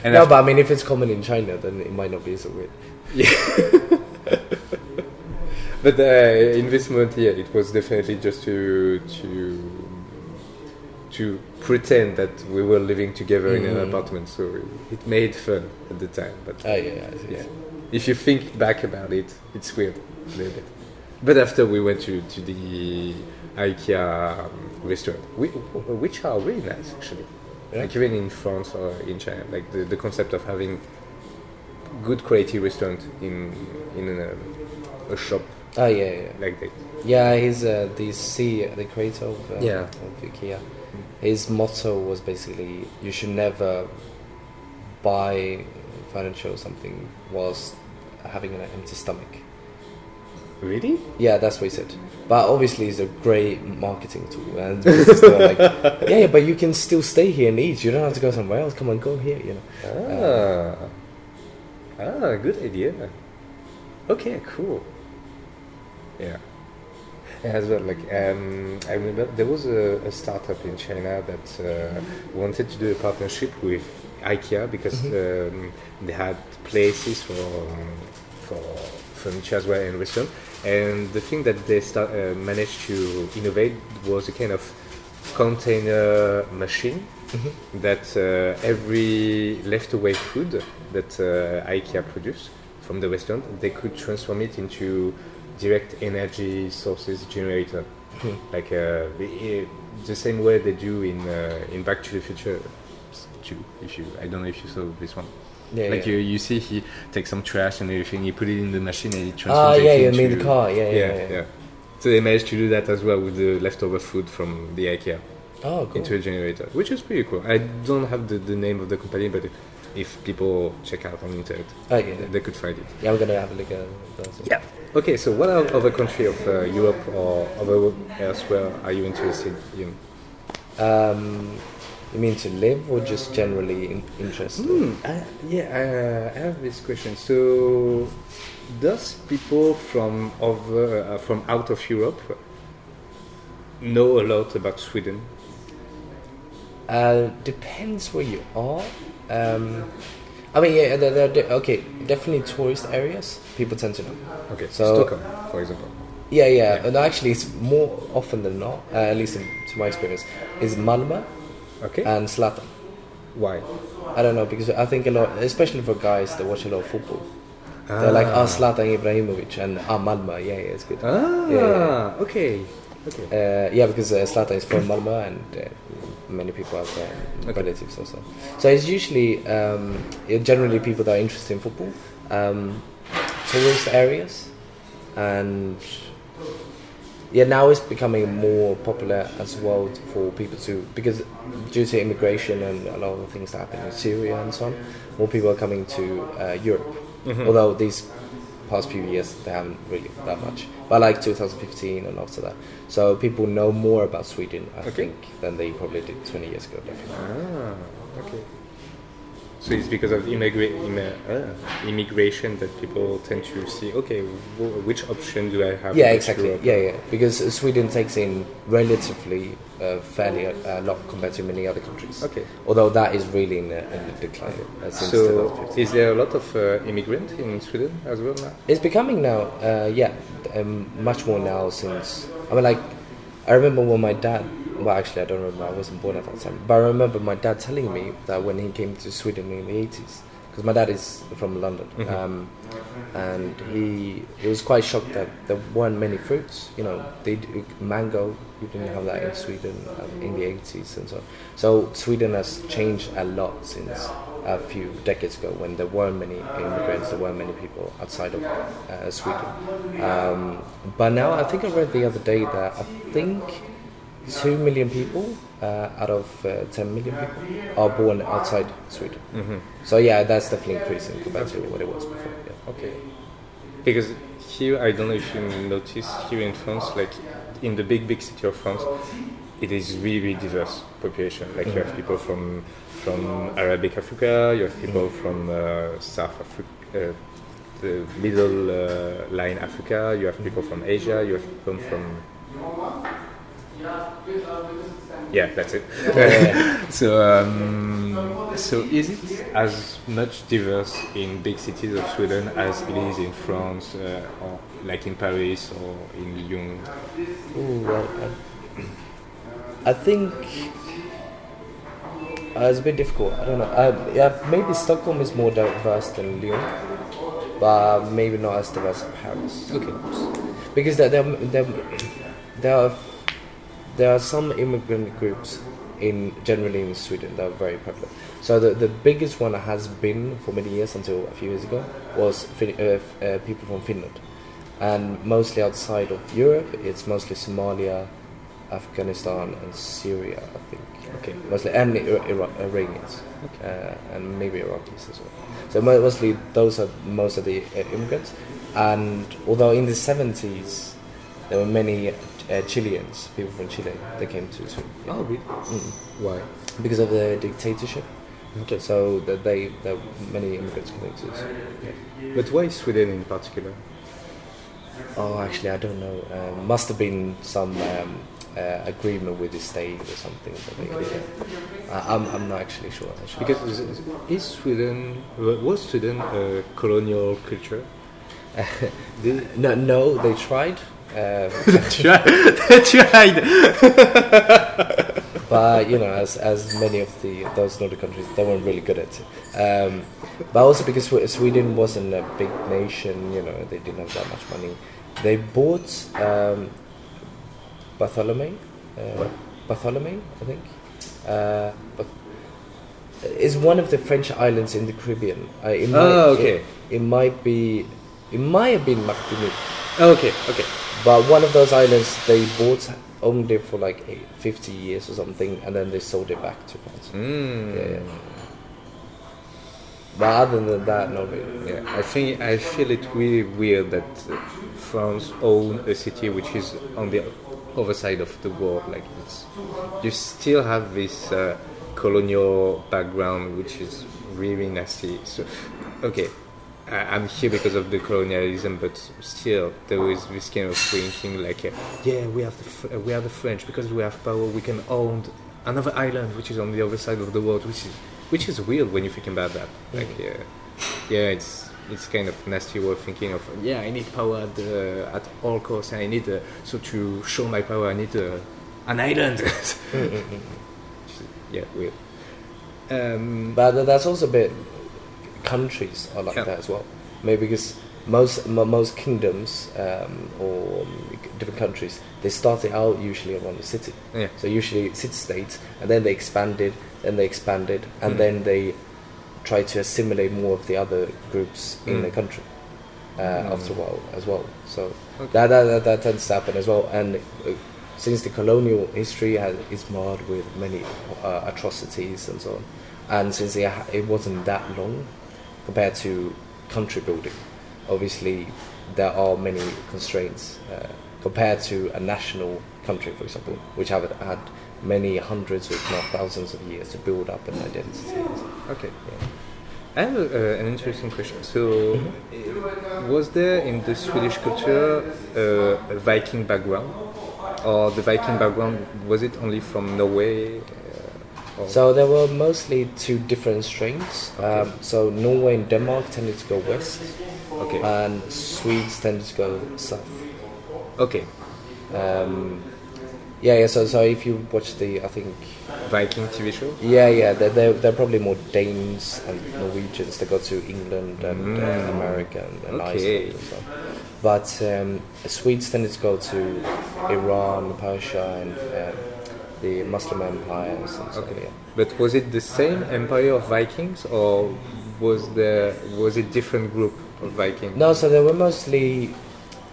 And no, but I mean, if it's common in China, then it might not be so weird. Yeah. [laughs] But uh, in this moment, yeah, it was definitely just to to to pretend that we were living together in an Mhm. apartment. So it made fun at the time. But Oh yeah, yeah. I see. yeah, if you think back about it, it's weird a little bit. But after we went to to the IKEA um, restaurant, whi- which are really nice actually. Yeah. Like even in France or in China, like the, the concept of having good quality restaurant in in a, a shop Oh yeah, yeah. like that. Yeah, he's uh, the C, the creator of, uh, Yeah. of IKEA. His motto was basically, you should never buy furniture or something whilst having an empty stomach. Really? Yeah, that's what he said. But obviously, it's a great marketing tool. And like, [laughs] yeah, yeah, but you can still stay here and eat. You don't have to go somewhere else. Come on, go here. You know. Ah, ah, good idea. Okay, cool. Yeah. As well, like um, I remember there was a, a startup in China that uh, wanted to do a partnership with IKEA because um, they had places for um, for furniture as well and restaurant. And the thing that they start, uh, managed to innovate was a kind of container machine that uh, every leftover food that uh, IKEA produce from the restaurant, they could transform it into direct energy sources generator, like uh, the, the same way they do in uh, in Back to the Future. Two, if you, I don't know if you saw this one. Yeah, like yeah. you, you see, he takes some trash and everything, he put it in the machine and he Ah, transforms it yeah, you into. mean the car? Yeah, yeah, yeah. So they managed to do that as well with the leftover food from the IKEA Oh, cool. into a generator, which is pretty cool. I don't have the, the name of the company, but if people check out on the internet, yeah. they, they could find it. Yeah, I'm gonna have a look at those. Yeah. Okay, so what other country of uh, Europe or other elsewhere are you interested in? Um, you mean to live or just generally in- interested? Hmm, I, yeah, I, I have this question. So, does people from over uh, from out of Europe know a lot about Sweden? Uh, depends where you are. Um, I mean, yeah, there, there- okay, definitely tourist areas. People tend to know. Okay, So- Stockholm, for example. Yeah, yeah, Yeah. and actually, it's more often than not, uh, at least in, to my experience, is Malmö Okay. and Zlatan. Why? I don't know because I think a lot, especially for guys that watch a lot of football, they're like, Ah. "Ah, Zlatan Ibrahimovic," and "Ah, Malmö." Yeah, yeah, it's good. Ah, Yeah, okay. Okay. Uh, yeah, because uh, Zlatan is from Malmö, and uh, many people have uh, Okay. relatives also. So it's usually um, generally people that are interested in football, um, tourist areas, and yeah, now it's becoming more popular as well for people to because due to immigration and a lot of the things that happen in Syria and so on, more people are coming to uh, Europe. Although these past few years they haven't really that much, but like 2015 and after that, so people know more about Sweden, I Okay. think, than they probably did 20 years ago. Definitely. Ah, okay. So it's because of immigra- immi- uh, immigration that people tend to see. Okay, w- which option do I have? Yeah, exactly. Europe? Yeah, yeah. Because uh, Sweden takes in relatively uh, fairly a, a lot compared to many other countries. Okay. Although that is really in in decline uh, So 2015. is there a lot of uh, immigrant in Sweden as well now? It's becoming now, uh, yeah, um, much more now since. I mean, like, I remember when my dad. Well, actually, I don't remember. I wasn't born at that time. But I remember my dad telling me that when he came to Sweden in the eighties, because my dad is from London, um, and he he was quite shocked that there weren't many fruits. You know, they mango. You didn't have that in Sweden um, in the eighties and so. on. So Sweden has changed a lot since a few decades ago when there weren't many immigrants, there weren't many people outside of uh, Sweden. Um, but now I think I read the other day that I think two million people uh, out of uh, 10 million people are born outside Sweden. Mm-hmm. So yeah, that's definitely increasing compared to what it was before. Yeah. Okay. Because here, I don't know if you notice, here in France, like in the big, big city of France, it is really, really diverse population. Like you have people from from Arabic Africa, you have people from uh, South Africa, uh, the middle uh, line Africa, you have people from Asia, you have people from. Yeah, that's it. [laughs] so, um, so is it as much diverse in big cities of Sweden as it is in France, uh, or like in Paris or in Lyon? Ooh, well, I, I think uh, it's a bit difficult. I don't know. Uh, yeah, maybe Stockholm is more diverse than Lyon, but maybe not as diverse as Paris. Okay. because there, there, there, there are there are some immigrant groups in generally in Sweden that are very popular. So the the biggest one has been for many years until a few years ago was Fin- uh, uh, people from Finland, and mostly outside of Europe, it's mostly Somalia, Afghanistan, and Syria. I think. Okay. Mostly and Ira- Ira- Iranians, uh, and maybe Iraqis as well. So mostly those are most of the uh, immigrants. And although in the seventies there were many uh, Chileans, people from Chile, that came to Sweden Oh, really? Why? because of the dictatorship. Okay. So that they there were many immigrants coming to Sweden. Yeah. But why Sweden in particular? Oh, actually, I don't know. Um, must have been some um, uh, agreement with the state or something that they. Uh, I'm I'm not actually sure. Actually. Because is Sweden was Sweden a colonial culture? [laughs] No, no, they tried. Uh, tried. [laughs] but you know, as as many of the those Nordic countries, they weren't really good at it. Um, but also because Sweden wasn't a big nation, you know, they didn't have that much money. They bought um, Bartholomew, uh, Bartholomew, I think. Uh, is one of the French islands in the Caribbean. Uh, it might, Oh, okay. It, it might be. It might have been Martinique. okay, okay. But one of those islands they bought only for like eight, 50 years or something, and then they sold it back to France. Mm. Yeah, yeah. But other than that, no really. Yeah, I think I feel it really weird that France own a city which is on the other side of the world. Like it's, you still have this uh, colonial background, which is really nasty. So, okay, I'm here because of the colonialism, but still there is this kind of thinking like, uh, yeah, we have the uh, we are the French because we have power. We can own another island which is on the other side of the world, which is which is weird when you think about that. Like, yeah, yeah, it's it's kind of nasty way of thinking of yeah I need power at, the, at all costs and I need uh, so to show my power I need uh, an island. [laughs] yeah, weird. Um, But that's also a bit countries are like Yeah. that as well. Maybe because most mo most kingdoms um, or different countries they started out usually around the city. yeah. So usually city states, and then they expanded, then they expanded, and Mm. then they try to assimilate more of the other groups in Mm. the country uh, Mm. after a while as well. So Okay. that, that, that that tends to happen as well. And uh, since the colonial history has, is marred with many uh, atrocities and so on, and since it, it wasn't that long compared to country building, obviously there are many constraints uh, compared to a national country, for example, which have had many hundreds, if not thousands, of years to build up an identity. Okay. Yeah. I have uh, an interesting question. So, uh, was there in the Swedish culture uh, a Viking background, or the Viking background was it only from Norway? Uh, So there were mostly two different strains. Okay. Um, so Norway and Denmark tended to go west, okay, and Swedes tended to go south. okay, Um, yeah, yeah. So, so if you watch the, I think, Viking TV show. yeah, yeah, they're, they're, they're probably more Danes and Norwegians that go to England and uh, Mm. America and, and Okay. Iceland and on. But um, Swedes tended to go to Iran, Persia, and uh, the Muslim empires. And so, Okay. yeah. But was it the same empire of Vikings, or was there was it different group of Vikings? No, so they were mostly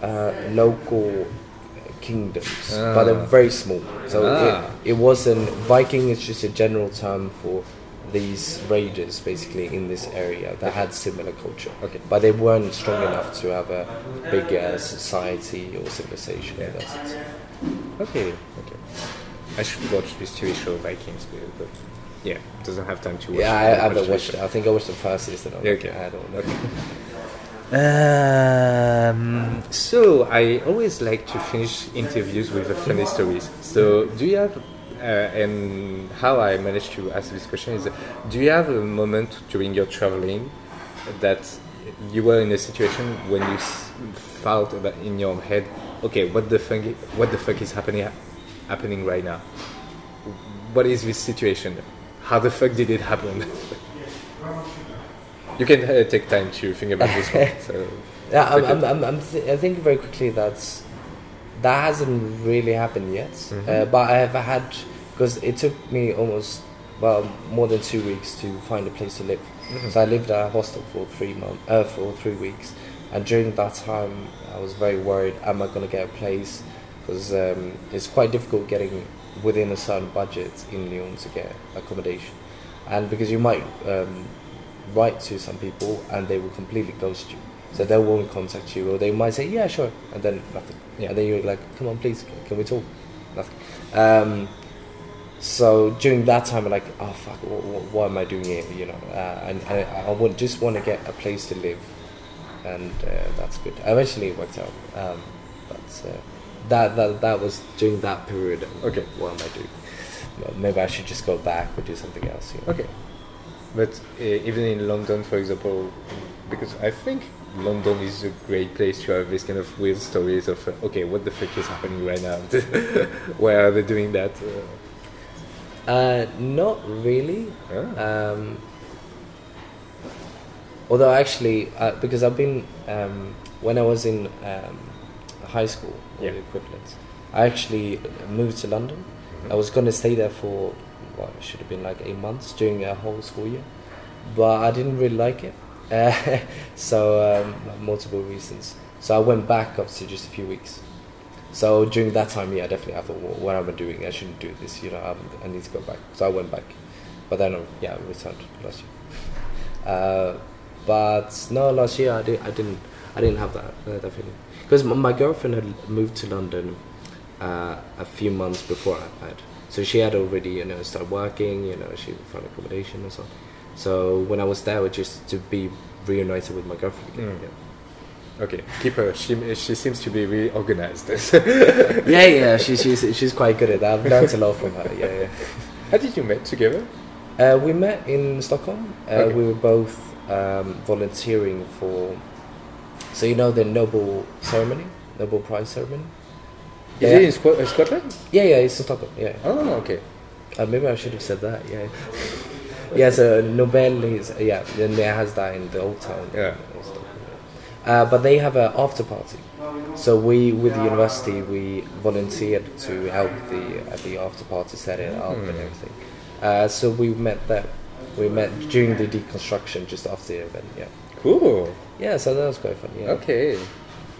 uh, local kingdoms, Ah. but they're very small. So Ah. it, it wasn't Viking is just a general term for these raiders, basically in this area that had similar culture. Okay. but they weren't strong enough to have a bigger society or civilization. sense. Okay, okay. I should watch this TV show Vikings, but, yeah, doesn't have time to watch. Yeah, I, I haven't watched it. I think I watched the first season. Of okay. I don't know. Okay. Um, so I always like to finish interviews with a funny stories. So do you have, uh, and how I managed to ask this question is, do you have a moment during your traveling that you were in a situation when you felt about in your head, okay, what the fuck, what the fuck is happening, happening right now? What is this situation? How the fuck did it happen? you can uh, take time to think about this one. So. [laughs] Yeah, I'm, I'm, I'm, I'm th- I think very quickly that's that hasn't really happened yet. Mm-hmm. Uh, but I have had because it took me almost well more than two weeks to find a place to live. Mm-hmm. So I lived at a hostel for three months, uh, for three weeks, and during that time I was very worried: Am I going to get a place? Because um, it's quite difficult getting within a certain budget in Lyon to get accommodation, and because you might um, write to some people and they will completely ghost you. So they won't contact you, or they might say, "Yeah, sure," and then nothing. Yeah. And then you're like, "Come on, please, can, we talk?" Nothing. Um, so during that time, I'm like, "Oh fuck, what, what, what am I doing here?" You know, uh, and, and I, I would just want to get a place to live, and uh, that's good. Eventually, it worked out, um, but uh, that that that was during that period. Okay. what am I doing? Maybe I should just go back or do something else. You know? Okay. But uh, even in London, for example, because I think London is a great place to have this kind of weird stories of, uh, okay, what the fuck is happening right now? [laughs] Why are they doing that? Uh, not really. ah, Um, although actually, uh, because I've been um, when I was in um, high school Yeah. the equivalent, I actually moved to London. Mm-hmm. I was going to stay there for what should have been like eight months during a whole school year, but I didn't really like it. Uh, [laughs] so um, multiple reasons. So I went back after just a few weeks. So during that time, yeah, definitely I thought, well, what am I doing? I shouldn't do this. You know, I'm, I need to go back. So I went back, but then uh, yeah, I returned last year. [laughs] Uh, but no, last year I, did, I didn't. I didn't have that, uh, that feeling because my, girlfriend had moved to London uh, a few months before I had. So she had already, you know, started working. You know, she found accommodation and so. on. So when I was there, it was just to be reunited with my girlfriend. Again. Mm. okay, keep her. She, she seems to be really organized. Yeah. [laughs] yeah, yeah, she, she's she's quite good at that. I've learned a lot from her. Yeah, yeah. How did you meet together? Uh, we met in Stockholm. Uh, Okay. We were both um, volunteering for. So you know the Nobel ceremony, Nobel Prize ceremony. Is Yeah. it in Squ- uh, Scotland? Yeah, yeah, it's in Stockholm. Yeah, Oh, okay. uh, maybe I should have said that. Yeah, [laughs] yeah. So Nobel is yeah. Then there has that in the old town. Yeah. Uh, but they have an after party. So we, with the university, we volunteered to help the at the after party, set it up and Hmm. everything. Uh, so we met there. We met during the deconstruction, just after the event. Yeah. Cool. Yeah. So that was quite fun. Yeah. Okay.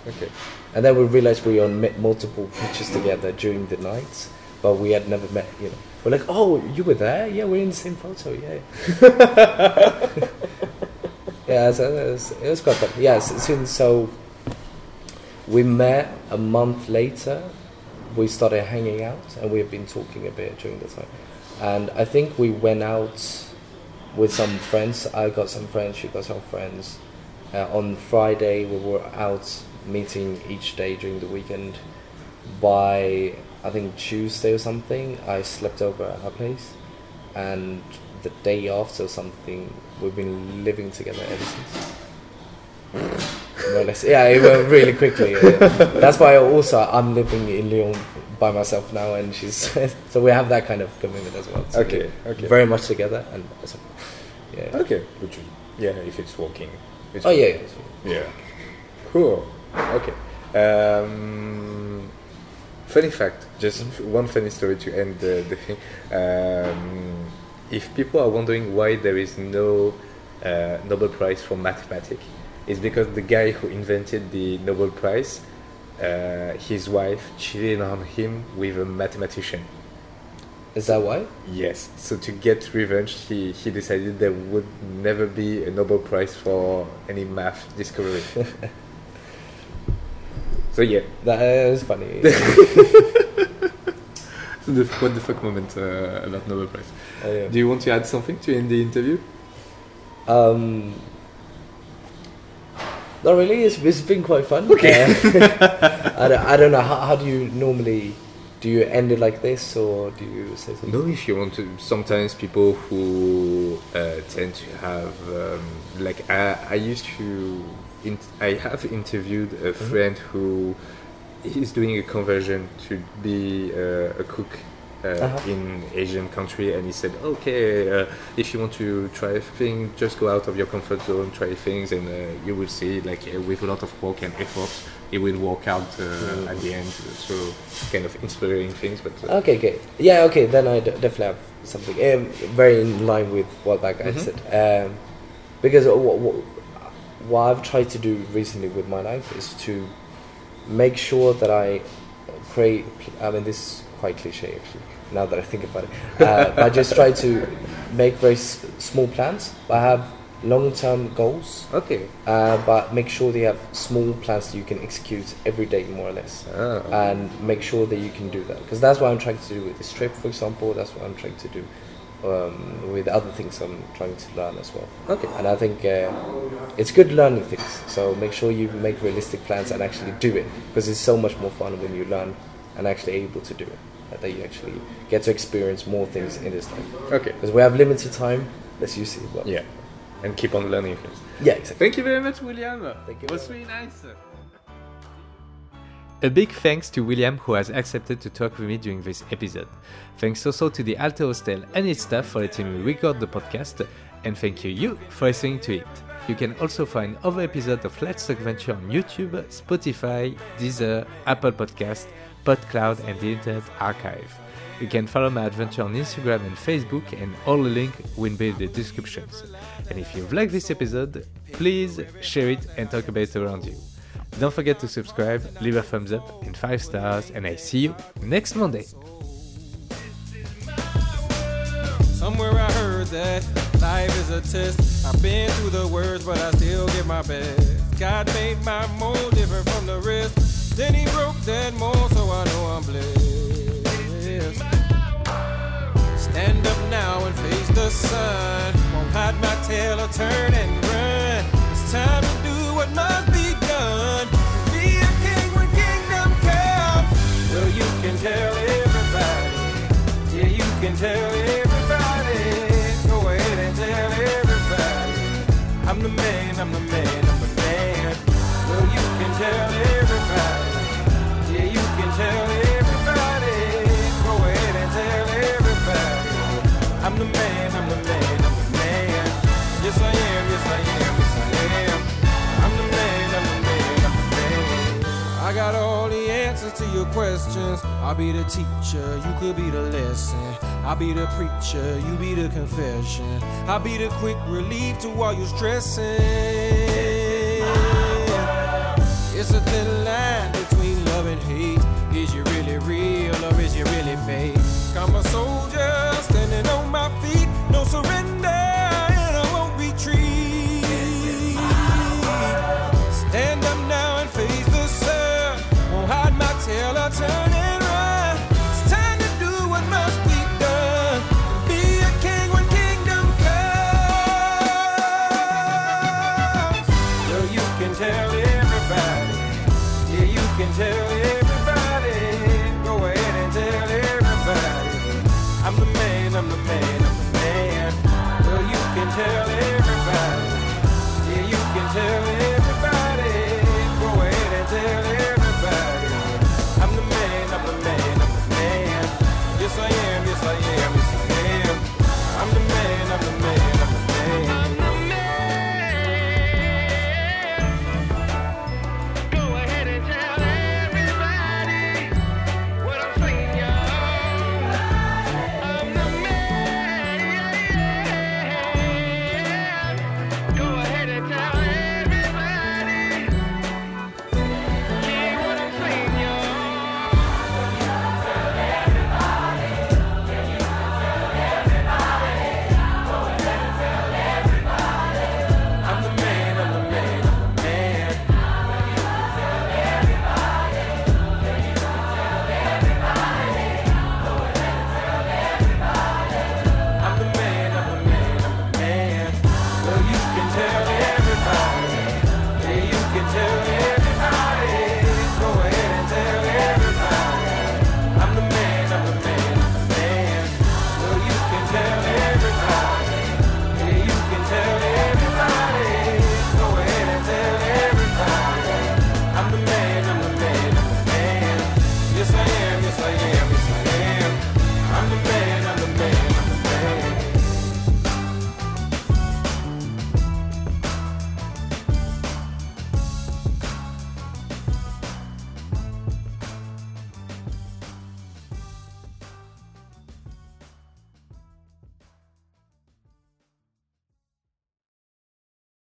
Okay. And then we realized we on met multiple pictures together during the night, but we had never met. You know, we're like, oh, you were there? Yeah, we're in the same photo. Yeah. [laughs] yeah, so it was, it was quite fun. Yeah, so, so- we met a month later. We started hanging out, and we've been talking a bit during the time. And I think we went out with some friends. I got some friends. She got some friends. Uh, on Friday, we were out meeting each day during the weekend. By I think Tuesday or something, I slept over at her place, and the day after or something, we've been living together ever since. More or less. Yeah, it went really quickly. That's why also I'm living in Lyon by myself now, and she's [laughs] so we have that kind of commitment as well. So Okay, okay. Very much together, and yeah. Okay. Which yeah, if it's working. It's Oh yeah, yeah. Cool. Okay. Um, funny fact, just f- one funny story to end the, the thing. Um, if people are wondering why there is no uh, Nobel Prize for mathematics, it's because the guy who invented the Nobel Prize, uh, his wife cheated on him with a mathematician. Is that why? Yes. So to get revenge, he, he decided there would never be a Nobel Prize for any math discovery. [laughs] so yeah, That is funny. [laughs] the, what the fuck moment uh, about Nobel Prize. Oh, yeah. Do you want to add something to end the interview? Um, not really. It's, it's been quite fun. Okay. Uh, [laughs] I, don't, I don't know. How, how do you normally do? You end it like this, or do you say something? No, if you want to. Sometimes people who uh, tend to have, um, like, I, I used to. In, I have interviewed a friend who is doing a conversion to be uh, a cook. Uh, Uh-huh. in Asian country, and he said, "Okay, uh, if you want to try things, just go out of your comfort zone, try things, and uh, you will see. Like with a lot of work and effort, it will work out uh, at the end. So, kind of inspiring things, but Okay, okay. Yeah, okay. Then I d- definitely have something um, very in line with what that guy Mhm. said. Um, because what, what, what I've tried to do recently with my life is to make sure that I create. I mean, this is quite cliche actually. Now that I think about it, uh, I just try to make very s- small plans. I have long-term goals, okay. uh, but make sure they have small plans that you can execute every day, more or less Ah, and make sure that you can do that because that's what I'm trying to do with this trip, for example. That's what I'm trying to do um, with other things I'm trying to learn as well. okay. And I think uh, it's good learning things. So make sure you make realistic plans and actually do it because it's so much more fun when you learn and actually able to do it. That you actually get to experience more things in this life. Okay. Because we have limited time. Let's use it well. Yeah. And keep on learning things. Yeah, exactly. Thank you very much, William. Thank you It was very really nice. A big thanks to William who has accepted to talk with me during this episode. Thanks also to the Alto Hostel and its staff for letting me record the podcast, and thank you you for listening to it. You can also find other episodes of Let's Talk Venture on YouTube, Spotify, Deezer, Apple Podcast, PodCloud, and the Internet Archive. You can follow my adventure on Instagram and Facebook, and all the link will be in the descriptions. And if you've liked this episode, please share it and talk about it around you. Don't forget to subscribe, leave a thumbs up and 5 stars, and I see you next Monday. Somewhere I heard that life is a test. I've been through the worst, but I still give my best. God made my mold different from the rest. Then he broke that mold, so I know I'm blessed. Stand up now and face the sun. Won't hide my tail or turn and run. It's time to do what must be done. Be a king when kingdom comes. Well, you can tell everybody. Yeah, you can tell everybody. I'm the man, I'm the man. Well, you can tell everybody. Yeah, you can tell everybody. Go ahead and tell everybody. I'm the man, I'm the man, I'm the man. Yes, I am, yes, I am, yes, I am. I'm the man, I'm the man, I'm the man. I got all the answers to your questions. I'll be the teacher, you could be the lesson. I'll be the preacher, you be the confession. I'll be the quick relief to all your stressing. It's a thin line between love and hate. Is you really real or is you really fake? can tell you.